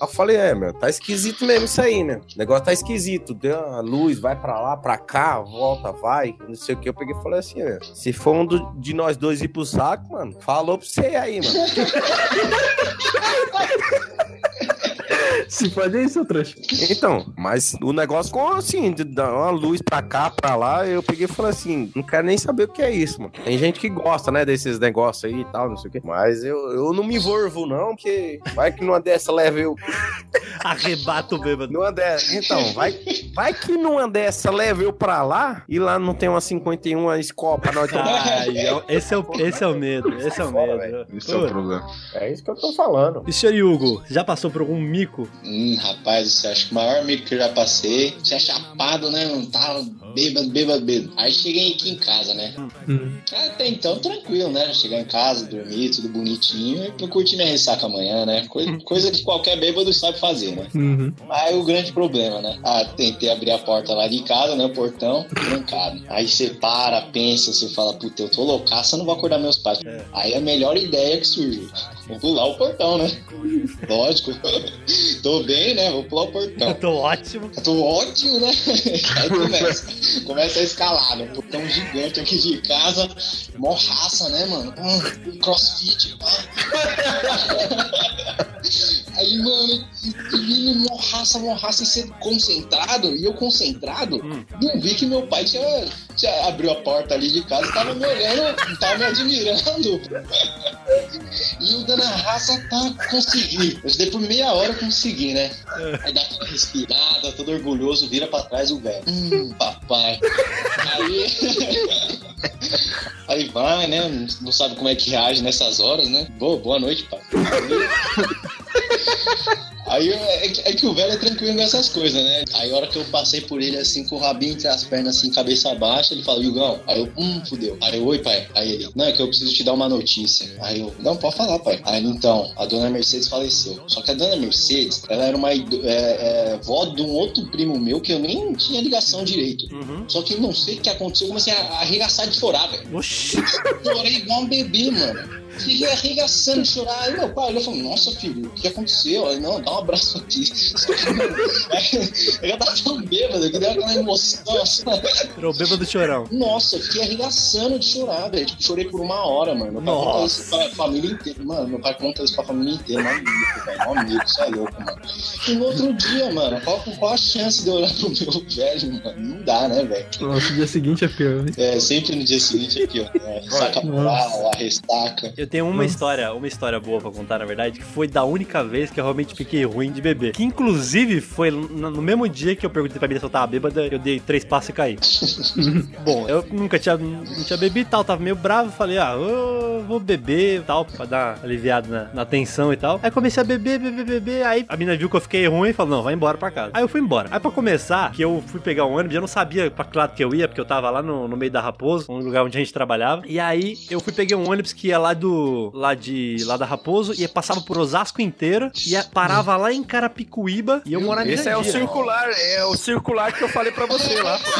Eu falei, é, meu, tá esquisito mesmo isso aí, meu. O negócio tá esquisito. Deu uma luz, vai pra lá, pra cá, volta, vai. Não sei o que. Eu peguei e falei assim, meu, se for um do- de nós dois ir pro saco, mano, falou pra você aí, mano. Se pode isso, trouxa. Então, mas o negócio ficou assim, de dar uma luz pra cá, pra lá, eu peguei e falei assim, não quero nem saber o que é isso, mano. Tem gente que gosta, né, desses negócios aí e tal, não sei o quê. Mas eu, eu não me envolvo, não, porque vai que numa dessa leva eu. Arrebata o bêbado. Numa dessa. Então, vai, vai que numa dessa leva eu pra lá e lá não tem uma 51 escopa, nós tomar. Ai, é o- esse, é o, esse é o medo, esse é o medo. Esse é o problema. É isso que eu tô falando. E senhor Hugo, já passou por algum mico? Hum, rapaz, você acha que o maior amigo que eu já passei, tinha chapado, né? Não tava bêbado, bêbado, bêbado. Aí cheguei aqui em casa, né? Hum. Até então, tranquilo, né? Chegar em casa, dormir, tudo bonitinho e pra curtir minha ressaca amanhã, né? Coisa, coisa que qualquer bêbado sabe fazer, né? Uhum. Aí o grande problema, né? Ah, tentei abrir a porta lá de casa, né? O portão, trancado. Aí você para, pensa, você fala, puta, eu tô loucaça, eu não vou acordar meus pais. Aí a melhor ideia que surge. Vou pular o portão, né? Lógico. tô bem, né? Vou pular o portão. Tô ótimo. Tô ótimo, né? Aí começa. Começa a escalar, né? Portão gigante aqui de casa. Mó raça, né, mano? Hum, crossfit. Aí, mano, menino, mó raça, mó raça, e ser concentrado, e eu concentrado, não vi que meu pai tinha, tinha abriu a porta ali de casa e tava me olhando, tava me admirando. E o dando a raça tá consegui. Eu dei por meia hora eu consegui, né? Aí dá aquela respirada, todo orgulhoso, vira pra trás o velho. Hum, papai. Aí. Aí vai, né? Não- Não sabe como é que reage nessas horas, né? Boa, boa noite, pai. Aí é que, é que o velho é tranquilo nessas coisas, né? Aí a hora que eu passei por ele assim, com o rabinho entre as pernas, assim, cabeça baixa, ele fala, Yugão. Aí eu, hum, fudeu. Aí eu, oi, pai. Aí ele, não, é que eu preciso te dar uma notícia. Aí eu, não, pode falar, pai. Aí ele, então, a dona Mercedes faleceu. Só que a dona Mercedes, ela era uma é, é, vó de um outro primo meu que eu nem tinha ligação direito. Só que eu não sei o que aconteceu, eu comecei a a arregaçar de chorar, velho. Oxi. Chorei igual um bebê, mano. Fiquei arregaçando de chorar. Aí meu pai olhou e falou: Nossa, filho, o que aconteceu? Aí, não, dá um abraço aqui. Eu já tava tão bêbado que deu aquela emoção. assim. Virou bêbado chorão. Nossa, eu fiquei arregaçando de chorar, velho. Tipo, chorei por uma hora, mano. Meu pai conta Nossa. isso pra família inteira. Mano, meu pai conta isso pra família inteira. Meu amigo, velho. Meu amigo, você é louco, mano. E no outro dia, mano, qual, qual a chance de eu olhar pro meu velho, mano? Não dá, né, velho? Nossa, o dia seguinte é pior. né? É, sempre no dia seguinte aqui, ó. É, saca moral, a ressaca. Eu tenho uma história, uma história boa pra contar, na verdade, que foi da única vez que eu realmente fiquei ruim de beber. Que inclusive foi no mesmo dia que eu perguntei pra mim se eu tava bêbada, eu dei três passos e caí. Bom, eu nunca tinha, não tinha bebido e tal, tava meio bravo, falei, ah, eu vou beber e tal, pra dar uma aliviada na, na tensão e tal. Aí comecei a beber, beber, beber, aí a mina viu que eu fiquei ruim e falou, não, vai embora pra casa. Aí eu fui embora. Aí pra começar, que eu fui pegar um ônibus, eu não sabia pra que lado que eu ia, porque eu tava lá no, no meio da Raposo, um lugar onde a gente trabalhava. E aí eu fui peguei um ônibus que ia lá do lá de lá da Raposo e passava por Osasco inteira e ia- parava lá em Carapicuíba e eu morava Esse é o circular, é o circular que eu falei pra você lá.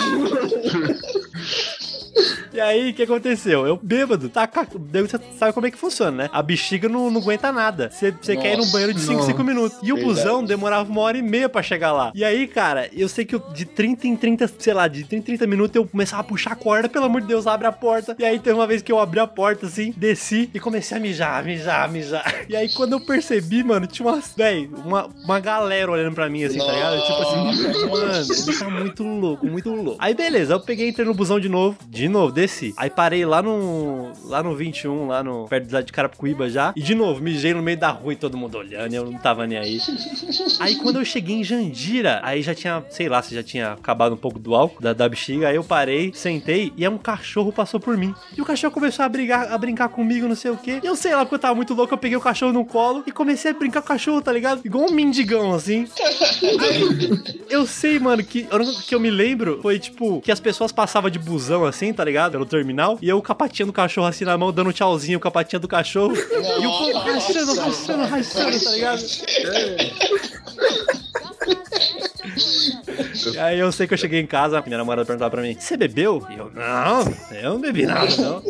E aí, o que aconteceu? Eu bêbado, tá? Você sabe como é que funciona, né? A bexiga não, não aguenta nada. Você você quer ir no banheiro de 5, nossa. 5 minutos. E o Verdade. busão demorava uma hora e meia pra chegar lá. E aí, cara, eu sei que eu, de 30 em 30, sei lá, de 30 em 30 minutos eu começava a puxar a corda, pelo amor de Deus, abre a porta. E aí teve uma vez que eu abri a porta assim, desci e comecei a mijar, mijar, mijar. E aí quando eu percebi, mano, tinha umas, véi, uma, uma galera olhando pra mim assim, tá ligado? Tipo assim, mano, ele tá muito louco, muito louco. Aí beleza, eu peguei, entrei no busão de novo, de novo, desci. Aí parei lá no, lá no 21, lá no, perto de Carapicuíba já. E de novo, mijei no meio da rua e todo mundo olhando, eu não tava nem aí. Aí quando eu cheguei em Jandira, aí já tinha, sei lá, se já tinha acabado um pouco do álcool da, da bexiga, aí eu parei, sentei e aí um cachorro passou por mim. E o cachorro começou a brigar, a brincar comigo, não sei o quê. E eu sei lá, porque eu tava muito louco, eu peguei o cachorro no colo e comecei a brincar com o cachorro, tá ligado? Igual um mendigão, assim. Aí, eu sei, mano, que, única que eu me lembro foi, tipo, que as pessoas passavam de busão, assim, tá ligado? Pelo terminal. E eu, o capatinho do cachorro, assim, na mão, dando um tchauzinho, o capatinho do cachorro. e o povo rachando, rachando, rachando, tá ligado? E aí eu sei que eu cheguei em casa, a minha namorada perguntava pra mim, você bebeu? E eu, não, eu não bebi nada, não.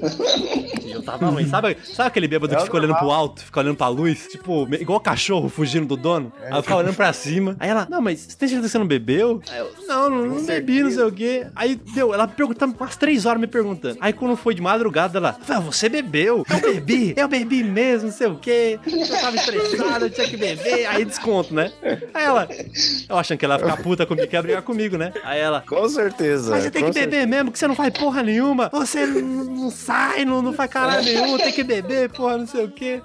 E eu tava ruim. Sabe, sabe aquele bêbado que É fica olhando pro alto, fica olhando pra luz? Tipo, igual cachorro fugindo do dono? Aí eu ficava olhando pra cima. Aí ela, não, mas você tem certeza que você não bebeu? Aí eu, não, não, não bebi, não sei o quê. Aí deu, ela perguntando, umas três horas me perguntando. Aí quando foi de madrugada, ela, ah, você bebeu? Eu bebi, eu bebi mesmo, não sei o quê. Eu tava estressado, eu tinha que beber. Aí desconto, né? Aí ela, eu achando que ela ia ficar puta comigo, que brigar comigo, né? Aí ela, Com certeza. mas você tem que beber mesmo, que você não faz porra nenhuma. Você não, sai, não, não faz caralho nenhum, tem que beber, porra, não sei o quê.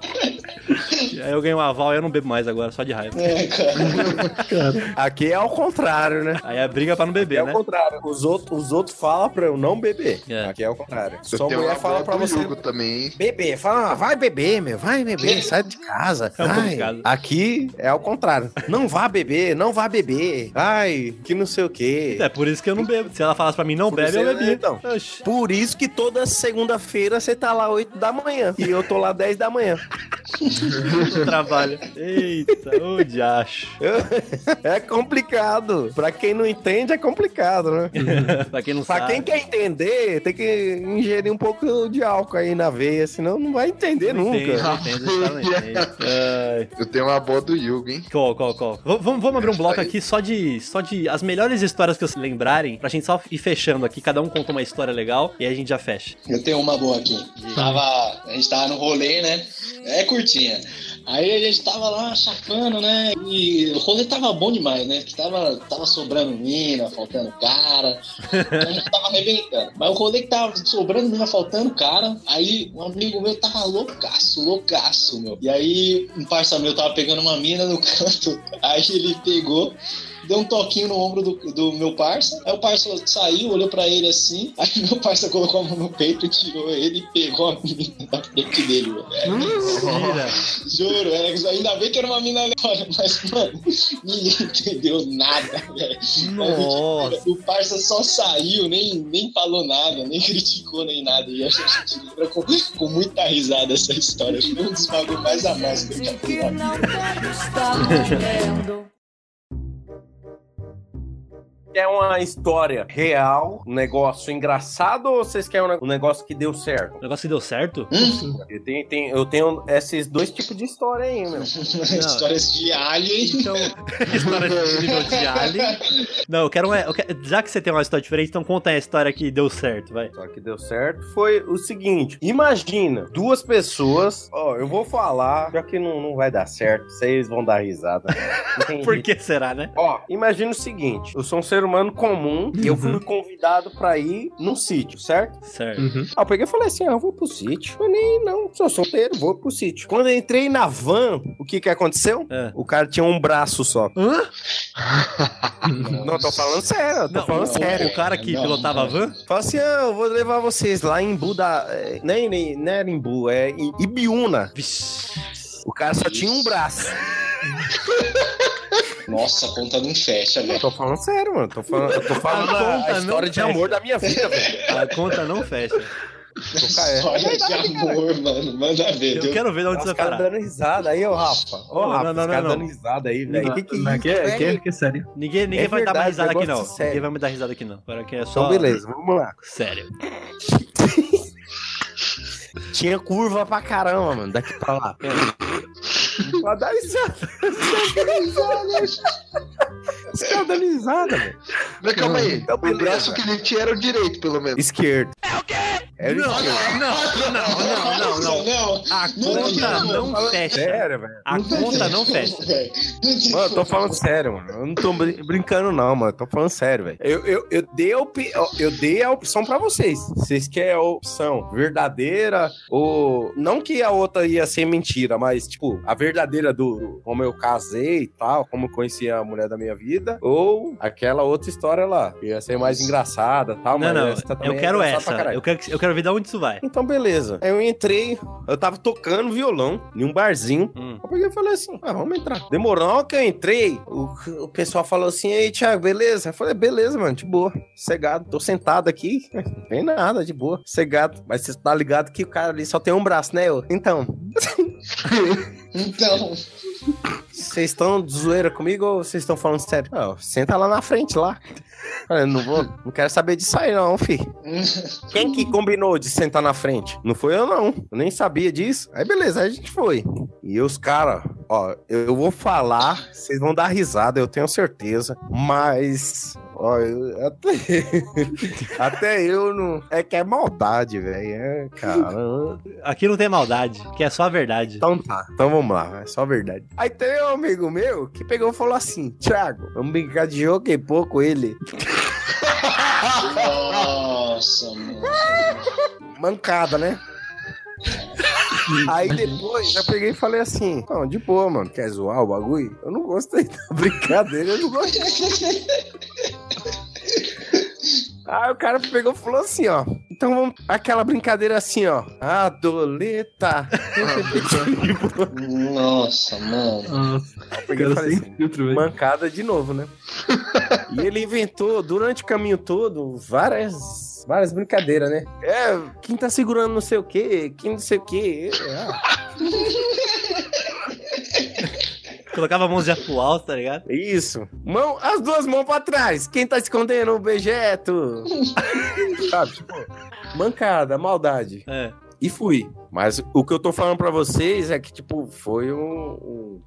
Aí eu ganhei um aval e eu não bebo mais agora, só de raiva. É, cara. Aqui é ao contrário, né? Aí a briga pra não Aqui beber, é o né? contrário. Os outros, os outros falam pra eu não beber. É. Aqui é o contrário. Eu tenho mulher fala pra você também, beber. Fala, ah, vai beber, meu. Vai beber, sai de casa. É um. Aqui é ao contrário. Não vá beber, não vá beber. Ai, que não sei o quê. É por isso que eu não bebo. Se ela falasse pra mim não Por bebe, eu bebia. então. Oxi. Por isso que toda segunda-feira você tá lá 8 da manhã. E eu tô lá 10 da manhã. Trabalho. Eita, ô diacho. É complicado. Pra quem não entende, é complicado, né? pra quem não Pra sabe. quem quer entender, tem que ingerir um pouco de álcool aí na veia, senão não vai entender Não nunca. não não entende. Ai. Eu tenho uma boa do Yugo, hein? Qual, qual, qual? V- Vamos, vamos abrir um bloco aqui só de, só de as melhores histórias que vocês lembrarem, pra gente só ir fechando aqui. Cada um conta uma história legal e aí a gente já fecha. Eu tenho uma boa aqui. Tava, a gente tava no rolê, né? É curtinha. Aí a gente tava lá chapando, né? E o rolê tava bom demais, né? Que tava, tava sobrando mina, faltando cara. A gente tava arrebentando. Mas o rolê que tava sobrando mina, faltando cara. Aí um amigo meu tava loucaço, loucaço, meu. E aí um parça meu tava pegando uma mina no canto. Aí ele pegou. Deu um toquinho no ombro do, do meu parça. Aí o parça saiu, olhou pra ele assim. Aí meu parça colocou a mão no peito, tirou ele e pegou a mina da frente dele, velho. Mentira. Juro, é, ainda bem que era uma mina aleatória, mas, mano, ninguém entendeu nada, velho. Nossa. O parça só saiu, nem, nem falou nada, nem criticou nem nada. E a gente lembra com, com muita risada essa história. Foi um dos bagulhos mais amados que eu já vida. Quer uma história real, um negócio engraçado, ou vocês querem um negócio que deu certo? O negócio que deu certo? Eu tenho, tenho- eu tenho esses dois tipos de história aí, meu. Histórias de alien. Então, história de alien. Não, eu quero, uma, eu quero- Já que você tem uma história diferente, então conta aí a história que deu certo, vai. Só que deu certo foi o seguinte: imagina duas pessoas. Ó, eu vou falar, já que não, não vai dar certo, vocês vão dar risada. Entendi. Por que será, né? Ó, imagina o seguinte: eu sou um ser humano comum e eu fui convidado pra ir num sítio, certo? Certo. Uhum. Ah, eu peguei e falei assim: ah, eu vou pro sítio. Eu nem, não, sou solteiro, vou pro sítio. Quando eu entrei na van, o que que aconteceu? É. O cara tinha um braço só. Hã? Não, tô falando sério, tô Não, falando o, sério. o cara que Não, pilotava a não. van? Fala assim, ah, eu vou levar vocês lá em Buda. é, Nem, nem, não era em Bu, é em Ibiúna. Vixe. O cara só tinha um braço. Nossa, a conta não fecha, velho. tô falando sério, mano. Tô falando, eu tô falando A a, conta a não história de fecha. amor da minha vida, velho. A conta não fecha. Tô ca- é. História de amor, mano. Manda ver. Eu quero ver de onde você vai parar. dando risada aí, ô Rafa. Ô, Não, Rafa, não, não, não, não. dando risada aí, velho. Que que é isso, aqui é, é, aqui é sério. Ninguém, ninguém É vai dar mais verdade, risada aqui, não. sério. Ninguém vai me dar risada aqui, não. Agora aqui é só. Então, beleza, vamos lá. Sério. Tinha curva pra caramba, mano, daqui pra lá. Pra dar risada. Os caras dando risada, velho. Mas calma aí. Então, O braço que ele tinha era o direito, pelo menos. Esquerdo. É o quê? Era Não, não, não, não, não, não. não. A conta não, fecha. Sério, velho. A conta não fecha. velho. Mano, eu tô falando sério, mano. Eu não tô brin- brincando, não, mano. Eu tô falando sério, velho. Eu, eu, eu, dei eu dei a opção pra vocês. Vocês querem a opção verdadeira ou. Não que a outra ia ser mentira, mas, tipo, a verdadeira do como eu casei e tal, como eu conheci a mulher da minha vida, ou aquela outra história lá. Ia ser mais engraçada e tal, Não, mas não. essa também Eu é quero engraçada pra essa. Eu quero, que- eu quero ver de onde isso vai. Então, beleza. Aí eu entrei, eu tava tocando violão em um barzinho. Hum. Eu peguei e falei assim: ah, vamos entrar. Demorou, que eu entrei, o, o pessoal falou assim: ei, Thiago, beleza? Eu falei: beleza, mano, de boa. Cegado, tô sentado aqui. Não tem nada, de boa. Cegado. Mas você tá ligado que o cara ali só tem um braço, né? Eu? Então, Então, vocês estão de zoeira comigo ou vocês estão falando sério? Não, senta lá na frente lá. Eu não vou, não quero saber disso aí, não, fi. Quem que combinou de sentar na frente? Não foi eu, não. Eu nem sabia disso. Aí, beleza, aí a gente foi. E os caras, ó, eu vou falar, vocês vão dar risada, eu tenho certeza. Mas, Ó, eu- até, até eu não. É que é maldade, velho. É, cara. Aqui não tem maldade, que é só a verdade. Então tá, então vamos lá, é só verdade. Aí tem um amigo meu que pegou e falou assim: Thiago, vamos brincar de jogo e pouco ele. Nossa, mano. Mancada, né? Aí depois eu peguei e falei assim: Não, de boa, mano, quer zoar o bagulho? Eu não gostei da brincadeira, eu não gostei. Aí o cara pegou e falou assim, ó. Então vamos. Aquela brincadeira assim, ó. Adoleta. Nossa, mano. Nossa, cara falei assim, filtro, mancada de novo, né? e ele inventou, durante o caminho todo, várias. Várias brincadeiras, né? É, quem tá segurando não sei o quê, quem não sei o quê. Ah, Colocava a mãozinha pro alto, tá ligado? isso. Mão, as duas mãos pra trás. Quem tá escondendo o objeto? Sabe, tipo, mancada, maldade. É. E fui. Mas o que eu tô falando pra vocês é que, tipo, foi um, um,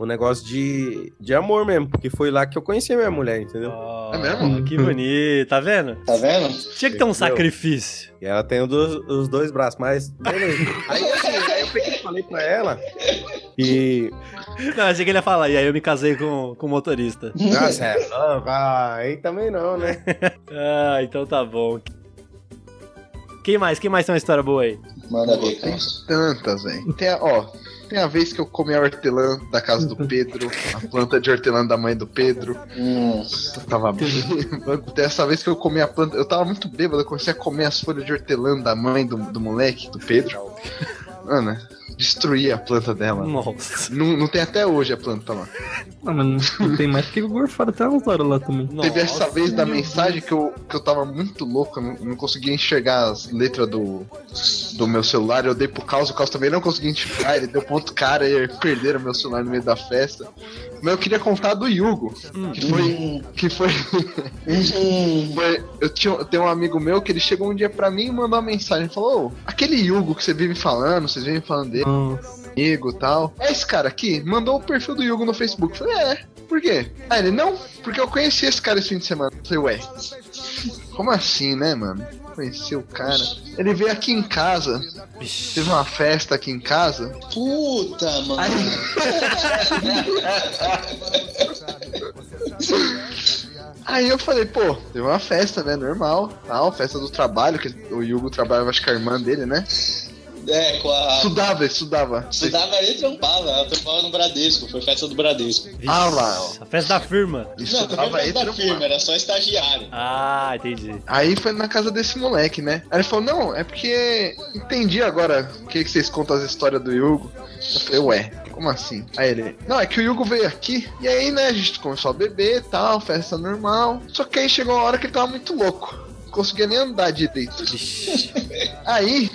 um negócio de, de amor mesmo. Porque foi lá que eu conheci a minha mulher, entendeu? É mesmo? Que bonito, tá vendo? Tá vendo? Tinha que ter um Entendeu? sacrifício. E ela tem os dois, os dois braços, mas. Beleza. aí assim, aí eu peguei e falei pra ela. E. Não, achei que ele ia falar, e aí eu me casei com, com o motorista. Nossa, é louco. Ah, aí também não, né? Ah, então tá bom. Quem mais? Quem mais tem uma história boa aí? Manda ver, Tem tantas, velho. Tem a, ó, tem a vez que eu comi a hortelã da casa do Pedro, a planta de hortelã da mãe do Pedro. Hum, Eu tava bêbado. Tem essa vez que eu comi a planta. Eu tava muito bêbado, eu comecei a comer as folhas de hortelã da mãe do, do moleque, do Pedro. Mano, destruí a planta dela. Nossa. Não, não tem até hoje a planta lá. Não, mas não tem mais porque o gorfado até umas horas lá também. Teve essa vez da mensagem que eu, que eu tava muito louco, eu não, não conseguia enxergar as letras do, do meu celular. Eu dei pro Caos, o Caos também não conseguia enxergar. Ele deu ponto cara e perderam meu celular no meio da festa. Mas eu queria contar do Yugo, que foi. Que foi. foi- eu, tinha, eu tenho um amigo meu que ele chegou um dia pra mim e mandou uma mensagem. Falou: "Ô, aquele Yugo que você vive falando, vocês vivem falando dele Nossa. amigo e tal. É esse cara aqui? Mandou o perfil do Yugo no Facebook. Eu Falei, é, por quê? Aí ele, não, porque eu conheci esse cara esse fim de semana. Eu falei, ué, como assim, né, mano? Conheci o cara. Ele veio aqui em casa, teve uma festa aqui em casa. puta, mano. Aí eu falei, pô, teve uma festa, né? Normal, tal, festa do trabalho, que o Yugo trabalhava, acho que a irmã dele, né? É, com a. Estudava, estudava. Estudava ali e trampava. Ela trampava no Bradesco. Foi festa do Bradesco. Ah lá, ó. A festa da firma. Não, também aí, festa da firma, era só estagiário. Ah, entendi. Aí foi na casa desse moleque, né? Aí ele falou, não, é porque entendi agora o que, que vocês contam as histórias do Yugo. Eu falei, ué, como assim? Aí ele, não, é que o Yugo veio aqui, e aí, né, a gente começou a beber e tal, festa normal. Só que aí chegou uma hora que ele tava muito louco. Não conseguia nem andar direito. Aí,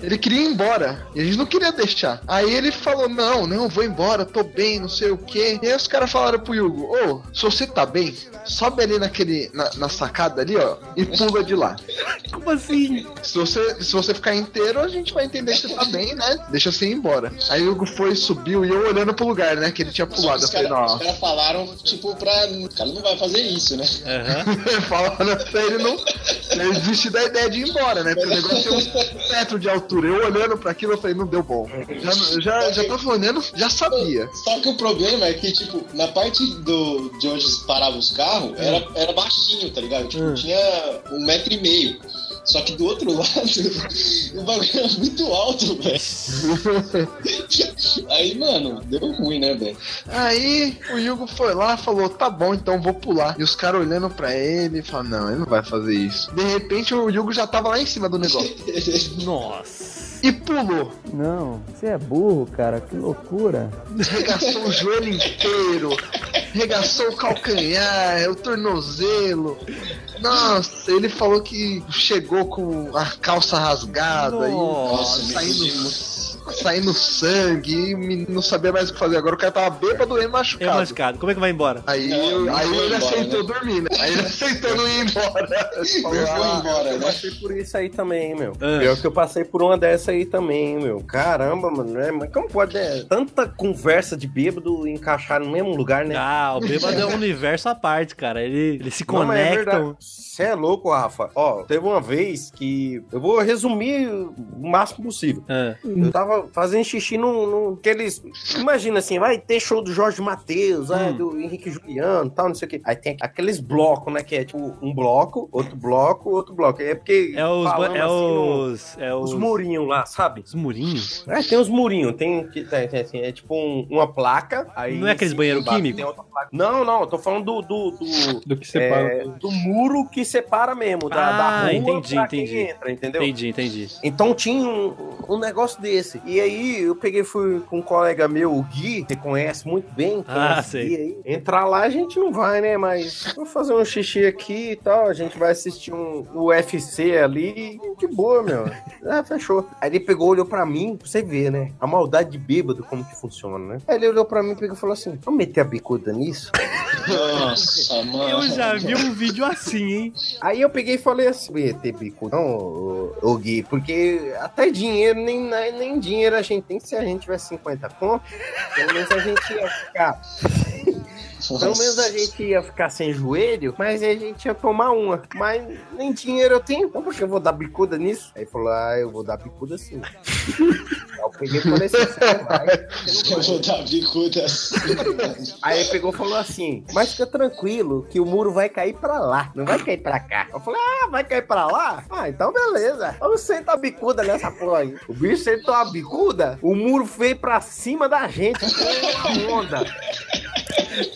ele queria ir embora. E a gente não queria deixar. Aí ele falou: Não, não, vou embora, tô bem, não sei o quê. E aí os caras falaram pro Hugo: Ô, se você tá bem, sobe ali naquele. Na, na sacada ali, ó, e pula de lá. Como assim? Se você, se você ficar inteiro, a gente vai entender que você tá bem, né? Deixa você ir embora. Aí o Hugo foi, subiu e eu olhando pro lugar, né? Que ele tinha pulado. Os caras não. cara falaram, tipo, pra. O cara não vai fazer isso, né? Aham. Falando pra ele não ele desistir da ideia de ir embora, né? Porque o negócio tem uns metros de altura. Eu olhando pra aquilo, eu falei, não deu bom. Já, já, já tava olhando, já sabia. Só que o problema é que, tipo, na parte do, de onde paravam os carros, era, era baixinho, tá ligado? Tipo, Hum. tinha um metro e meio. Só que do outro lado, o bagulho era muito alto, velho. Aí, mano, deu ruim, né, velho? Aí o Hugo foi lá falou, tá bom, então vou pular. E os caras olhando pra ele, falaram, não, ele não vai fazer isso. De repente o Hugo já tava lá em cima do negócio. Nossa. E pulou. Não, você é burro, cara, que loucura. Regaçou o joelho inteiro. Regaçou o calcanhar, o tornozelo. Nossa, ele falou que chegou com a calça rasgada Nossa, e saindo saindo sangue, e não sabia mais o que fazer. Agora o cara tava bêbado e É machucado. machucado. Como é que vai embora? Aí, Não, eu- aí ele embora, aceitou né? dormir, né? Aí ele aceitou não ir embora. Ele falou, Eu "Ah, embora, Eu né? passei por isso aí também, meu. Ah. Pior que eu passei por uma dessa aí também, meu. Caramba, mano. Né? Mas como pode né? tanta conversa de bêbado encaixar no mesmo lugar, né? Ah, o bêbado é um universo à parte, cara. Ele, eles se Não, mas é. Você é louco, Rafa. Ó, teve uma vez que. Eu vou resumir o máximo possível. Ah, Eu tava fazendo xixi num, num aqueles. Imagina assim, vai ter show do Jorge Matheus, ah, Hum. do Henrique Juliano tal, não sei o quê. Aí tem aqueles blocos, né? Que é tipo um bloco, outro bloco, outro bloco. É porque. é os, é assim, no- os, é os, os murinhos lá, sabe? os murinhos. É, tem os murinhos, tem, que- tem, tem assim, é tipo um- uma placa. Aí Não é aqueles banheiro químico? tem outra placa. Não, não, eu tô falando do. do, do, Do que separa. é, do muro que separa mesmo, da, Ah, da rua entendi, pra quem entendi. entra, entendeu? Entendi, entendi. Então tinha um, um negócio desse. E aí eu peguei fui com um colega meu, o Gui, que conhece muito bem. Ah, sei. Entrar lá a gente não vai, né? Mas vou fazer um xixi aqui e tal. A gente vai assistir um UFC ali de boa, meu. Ah, fechou. Aí ele pegou, olhou pra mim, pra você ver, né? A maldade de bêbado, como que funciona, né? Aí ele olhou pra mim pegou e falou assim: Vamos meter a bicuda nisso? Nossa, mano. Eu já vi um vídeo assim, hein? Aí eu peguei e falei assim, meter bicuda, não, ô, ô Gui, porque até dinheiro, nem, nem dinheiro a gente tem, se a gente tivesse 50 conto, pelo menos a gente ia ficar. Pelo menos a gente ia ficar sem joelho, mas a gente ia tomar uma. Mas nem dinheiro eu tenho, então por que eu vou dar bicuda nisso? Aí falou, ah, eu vou dar bicuda sim. Aí eu peguei e falei assim, "Você vai, Eu vou dar bicuda assim. Aí ele pegou e falou assim: Mas fica tranquilo que o muro vai cair pra lá, não vai cair pra cá. Eu falei: Ah, vai cair pra lá? Ah, então beleza. Vamos sentar a bicuda nessa porra aí. O bicho sentou a bicuda, o muro veio pra cima da gente, foi uma onda.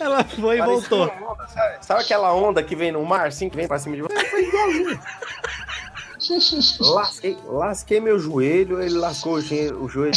Ela foi e Parecia voltou. onda, sabe? Sabe aquela onda que vem no mar, assim, que vem pra cima de você? Foi igualzinho. Lasquei, lasquei meu joelho, ele lascou o, ge- o joelho.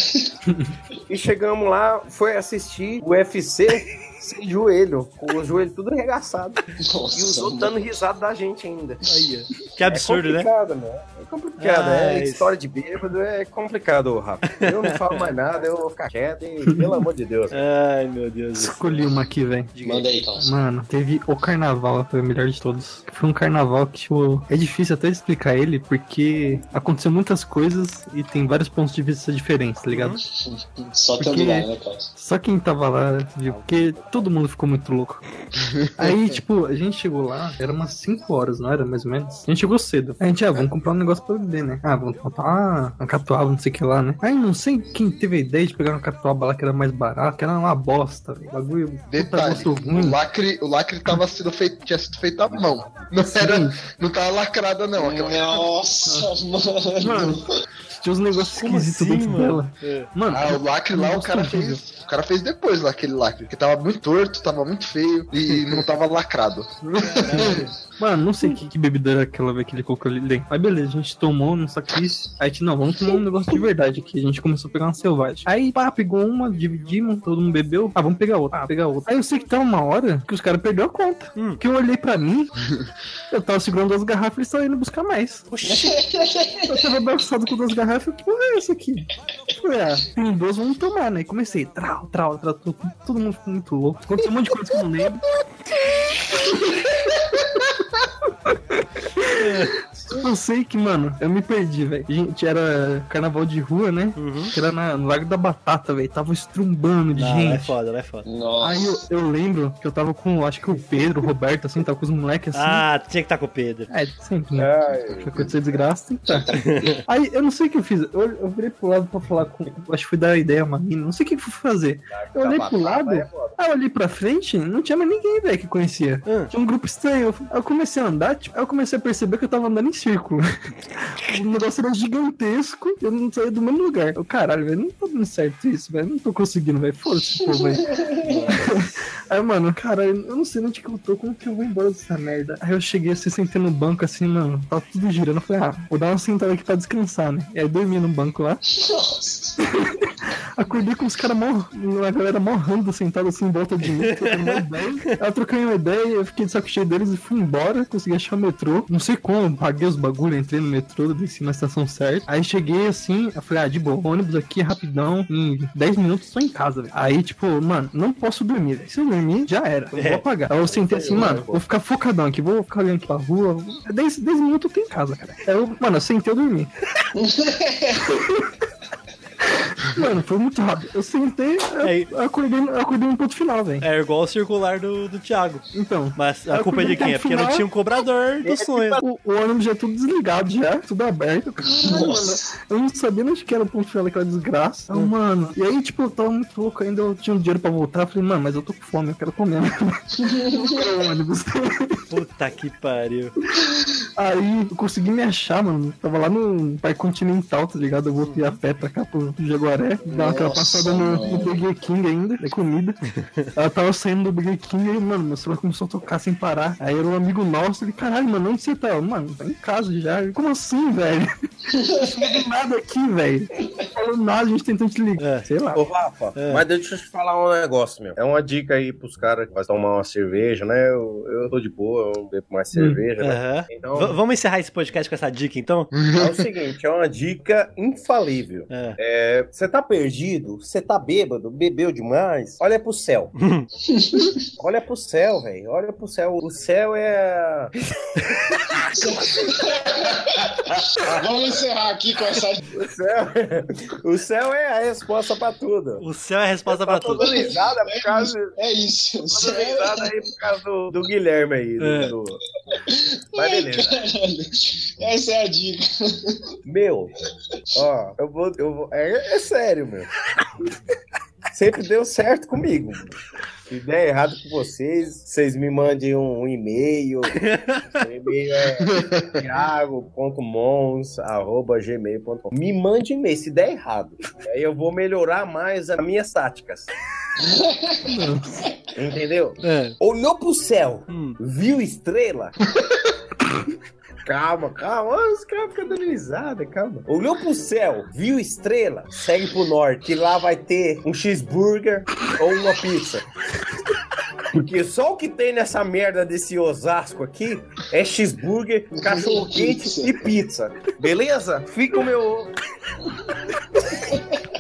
e chegamos lá, foi assistir o UFC sem joelho, com o joelho tudo arregaçado. e os Nossa, outros dando risada da gente ainda. Aí, ó. Que absurdo, é né? complicado, né? É complicado, Ah, é isso. história de bêbado, é complicado, Rafa. Eu não falo mais nada, eu vou ficar quieto e, pelo amor de Deus. Ai, meu Deus. Escolhi uma aqui, velho. Manda aí, Calça. Mano, teve o carnaval, foi o melhor de todos. Foi um carnaval que, tipo, é difícil até explicar ele, porque aconteceu muitas coisas e tem vários pontos de vista diferentes, tá ligado? Só Porque- né, Calça? Só quem tava lá viu, porque todo mundo ficou muito louco. Aí, tipo, a gente chegou lá, era umas 5 horas, não era? Mais ou menos. A gente chegou cedo. A gente, ah, vamos comprar um negócio pra beber, né? Ah, vamos comprar uma, catuaba, não sei o que lá, né? Aí não sei quem teve a ideia de pegar uma catuaba lá que era mais barata, que era uma bosta, velho. Bagulho. puta Detalhe, o ruim. lacre, o lacre tava sendo feito, tinha sido feito à mão. Não, era, não tava lacrada, não. Aquela... Nossa, mano. Mano, tinha uns negócios Como esquisitos assim, dentro mano? dela. É. Mano, Ah, o lacre lá, o cara fez. O cara fez depois lá aquele lacre, que tava muito torto, tava muito feio e não tava lacrado. Mano, não sei que, que bebida era aquela que ele colocou ali dentro. Aí beleza, a gente tomou, não saquis. Aí a gente, não, vamos tomar um negócio de verdade aqui. A gente começou a pegar uma selvagem. Aí, pá, pegou uma, dividimos, todo mundo bebeu. Ah, vamos pegar outra. Ah, pegar outra. Aí eu sei que tava uma hora que os caras perderam a conta. Hum. Que eu olhei pra mim, eu tava segurando duas garrafas e eles estavam indo buscar mais. Eu tava abraçado com duas garrafas, que porra é essa aqui? Eu Falei, ah, tem duas, vamos tomar, né? E comecei, trau, trau, trau, todo, todo mundo ficou muito louco. Aconteceu um monte de coisa que eu não lembro. Eu sei que, mano, eu me perdi, velho. Gente, era carnaval de rua, né? Uhum. Que era na, no Lago da Batata, velho. Tava estrumbando de Não, lá é gente. foda, é foda. Nossa. Aí eu, eu lembro que eu tava com, acho que o Pedro, o Roberto, assim, tava com os moleques assim. Ah, tinha que estar com o Pedro. É, sempre, né? Ai, acontecer desgraça, tem que estar. Aí eu não sei o que eu fiz. Eu, eu virei pro lado pra falar com. Acho que foi dar ideia a uma mina. Não sei o que eu fui fazer. Eu olhei pro lado. Aí eu olhei pra frente, não tinha mais ninguém, velho, que conhecia. Ah. Tinha um grupo estranho. Eu- Aí eu comecei a andar, tipo, aí eu comecei a perceber que eu tava andando em círculo. o negócio era gigantesco, eu não saía do mesmo lugar. Eu, caralho, velho, não tá dando certo isso, velho. Não tô conseguindo, velho. Foda-se, pô, velho. Aí, mano, cara, eu não sei onde que eu tô, como que eu vou embora dessa merda? Aí eu cheguei assim, sentei no banco, assim, mano, tava tudo girando. Eu falei, ah, vou dar uma sentada aqui pra descansar, né? E aí dormi no banco lá. Nossa. Acordei com os caras mó. A galera mó randa sentada assim em volta de mim, trocando uma ideia. Ela trocou uma ideia, eu fiquei de saco cheio deles e fui embora. Consegui achar o metrô. Não sei como, paguei os bagulho, entrei no metrô, desci na estação certa. Aí cheguei assim, eu falei, ah, de boa, ônibus aqui rapidão, em 10 minutos tô em casa, velho. Aí, tipo, mano, não posso dormir, velho. Se eu dormir, já era. Eu vou apagar. Aí eu sentei assim, mano, vou ficar focadão aqui, vou ficar olhando aqui pra rua. 10, 10 minutos eu tô em casa, cara. Aí eu, mano, eu sentei, eu dormi. Mano, foi muito rápido. Eu sentei, eu, eu acordei, eu acordei no ponto final, velho. É igual o circular do, do Thiago. Então. Mas a Eu culpa é de quem? É porque não final. tinha um cobrador do sonho. O, o ônibus já tudo desligado, já, tudo aberto. Caralho, mano. Eu não sabia onde que era o ponto final daquela desgraça. Então, mano. E aí, tipo, eu tava muito louco ainda, eu tinha um dinheiro pra voltar. Eu falei, mano, mas eu tô com fome, eu quero comer. o ônibus. Puta que pariu. Aí eu consegui me achar, mano. Tava lá no Parque Continental, tá ligado? Eu voltei a pé pra cá pro Jaguaré. Dar aquela passada no, no. Burger King ainda, é comida. Ela tava saindo do Burger King e, mano, meu celular começou a tocar sem parar. Aí era um amigo nosso, ele, caralho, mano, onde você tá? Mano, tá em casa já. Como assim, velho? Não nada aqui, velho. Não Falou nada, a gente tentando te ligar. Sei lá. Ô, Rafa, É. mas deixa eu te falar um negócio, meu. É uma dica aí pros caras que vão tomar uma cerveja, né? Eu, eu tô de boa, eu não bebo mais cerveja, né? Aham. Então, V- vamos encerrar esse podcast com essa dica, então? é o seguinte, é uma dica infalível. É. É, Você tá perdido, você tá bêbado, bebeu demais, olha pro céu. olha pro céu, velho. Olha pro céu. O céu é. Vamos encerrar aqui com essa. O céu, o céu é a resposta pra tudo. O céu é a resposta pra tudo. dando risada por causa. É isso. Tô dando risada aí por causa do, do Guilherme aí. do- É. do- Mas beleza. Essa é a dica. Meu, ó, eu vou. Eu vou é, é sério, meu. Sempre deu certo comigo. Se der errado com vocês, vocês me mandem um, um e-mail. O e-mail é thiago.mons.gmail.com. Me mande um e-mail se der errado. Aí eu vou melhorar mais as minhas táticas. Entendeu? É. Olhou pro céu, Hum. viu estrela. Calma, calma. Os caras ficam dando risada, calma. Olhou pro céu, viu estrela, segue pro norte, que lá vai ter um cheeseburger ou uma pizza. Porque só o que tem nessa merda desse Osasco aqui é cheeseburger, cachorro quente e pizza. Beleza? Fica o meu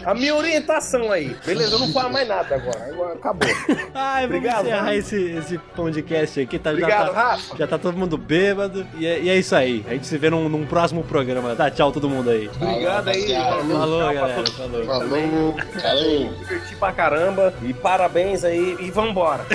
a minha orientação aí. Beleza, eu não falo mais nada agora. agora acabou. Ai, Obrigado, vamos encerrar esse, esse podcast aqui. Tá, Obrigado, já tá, Rafa. Já tá todo mundo bêbado. E é, e é isso aí. A gente se vê num, num, próximo programa. Tá, tchau todo mundo aí. Obrigado aí. Falou, falou galera. Falou. Falou. Falou. Diverti pra caramba. E parabéns aí. E vambora.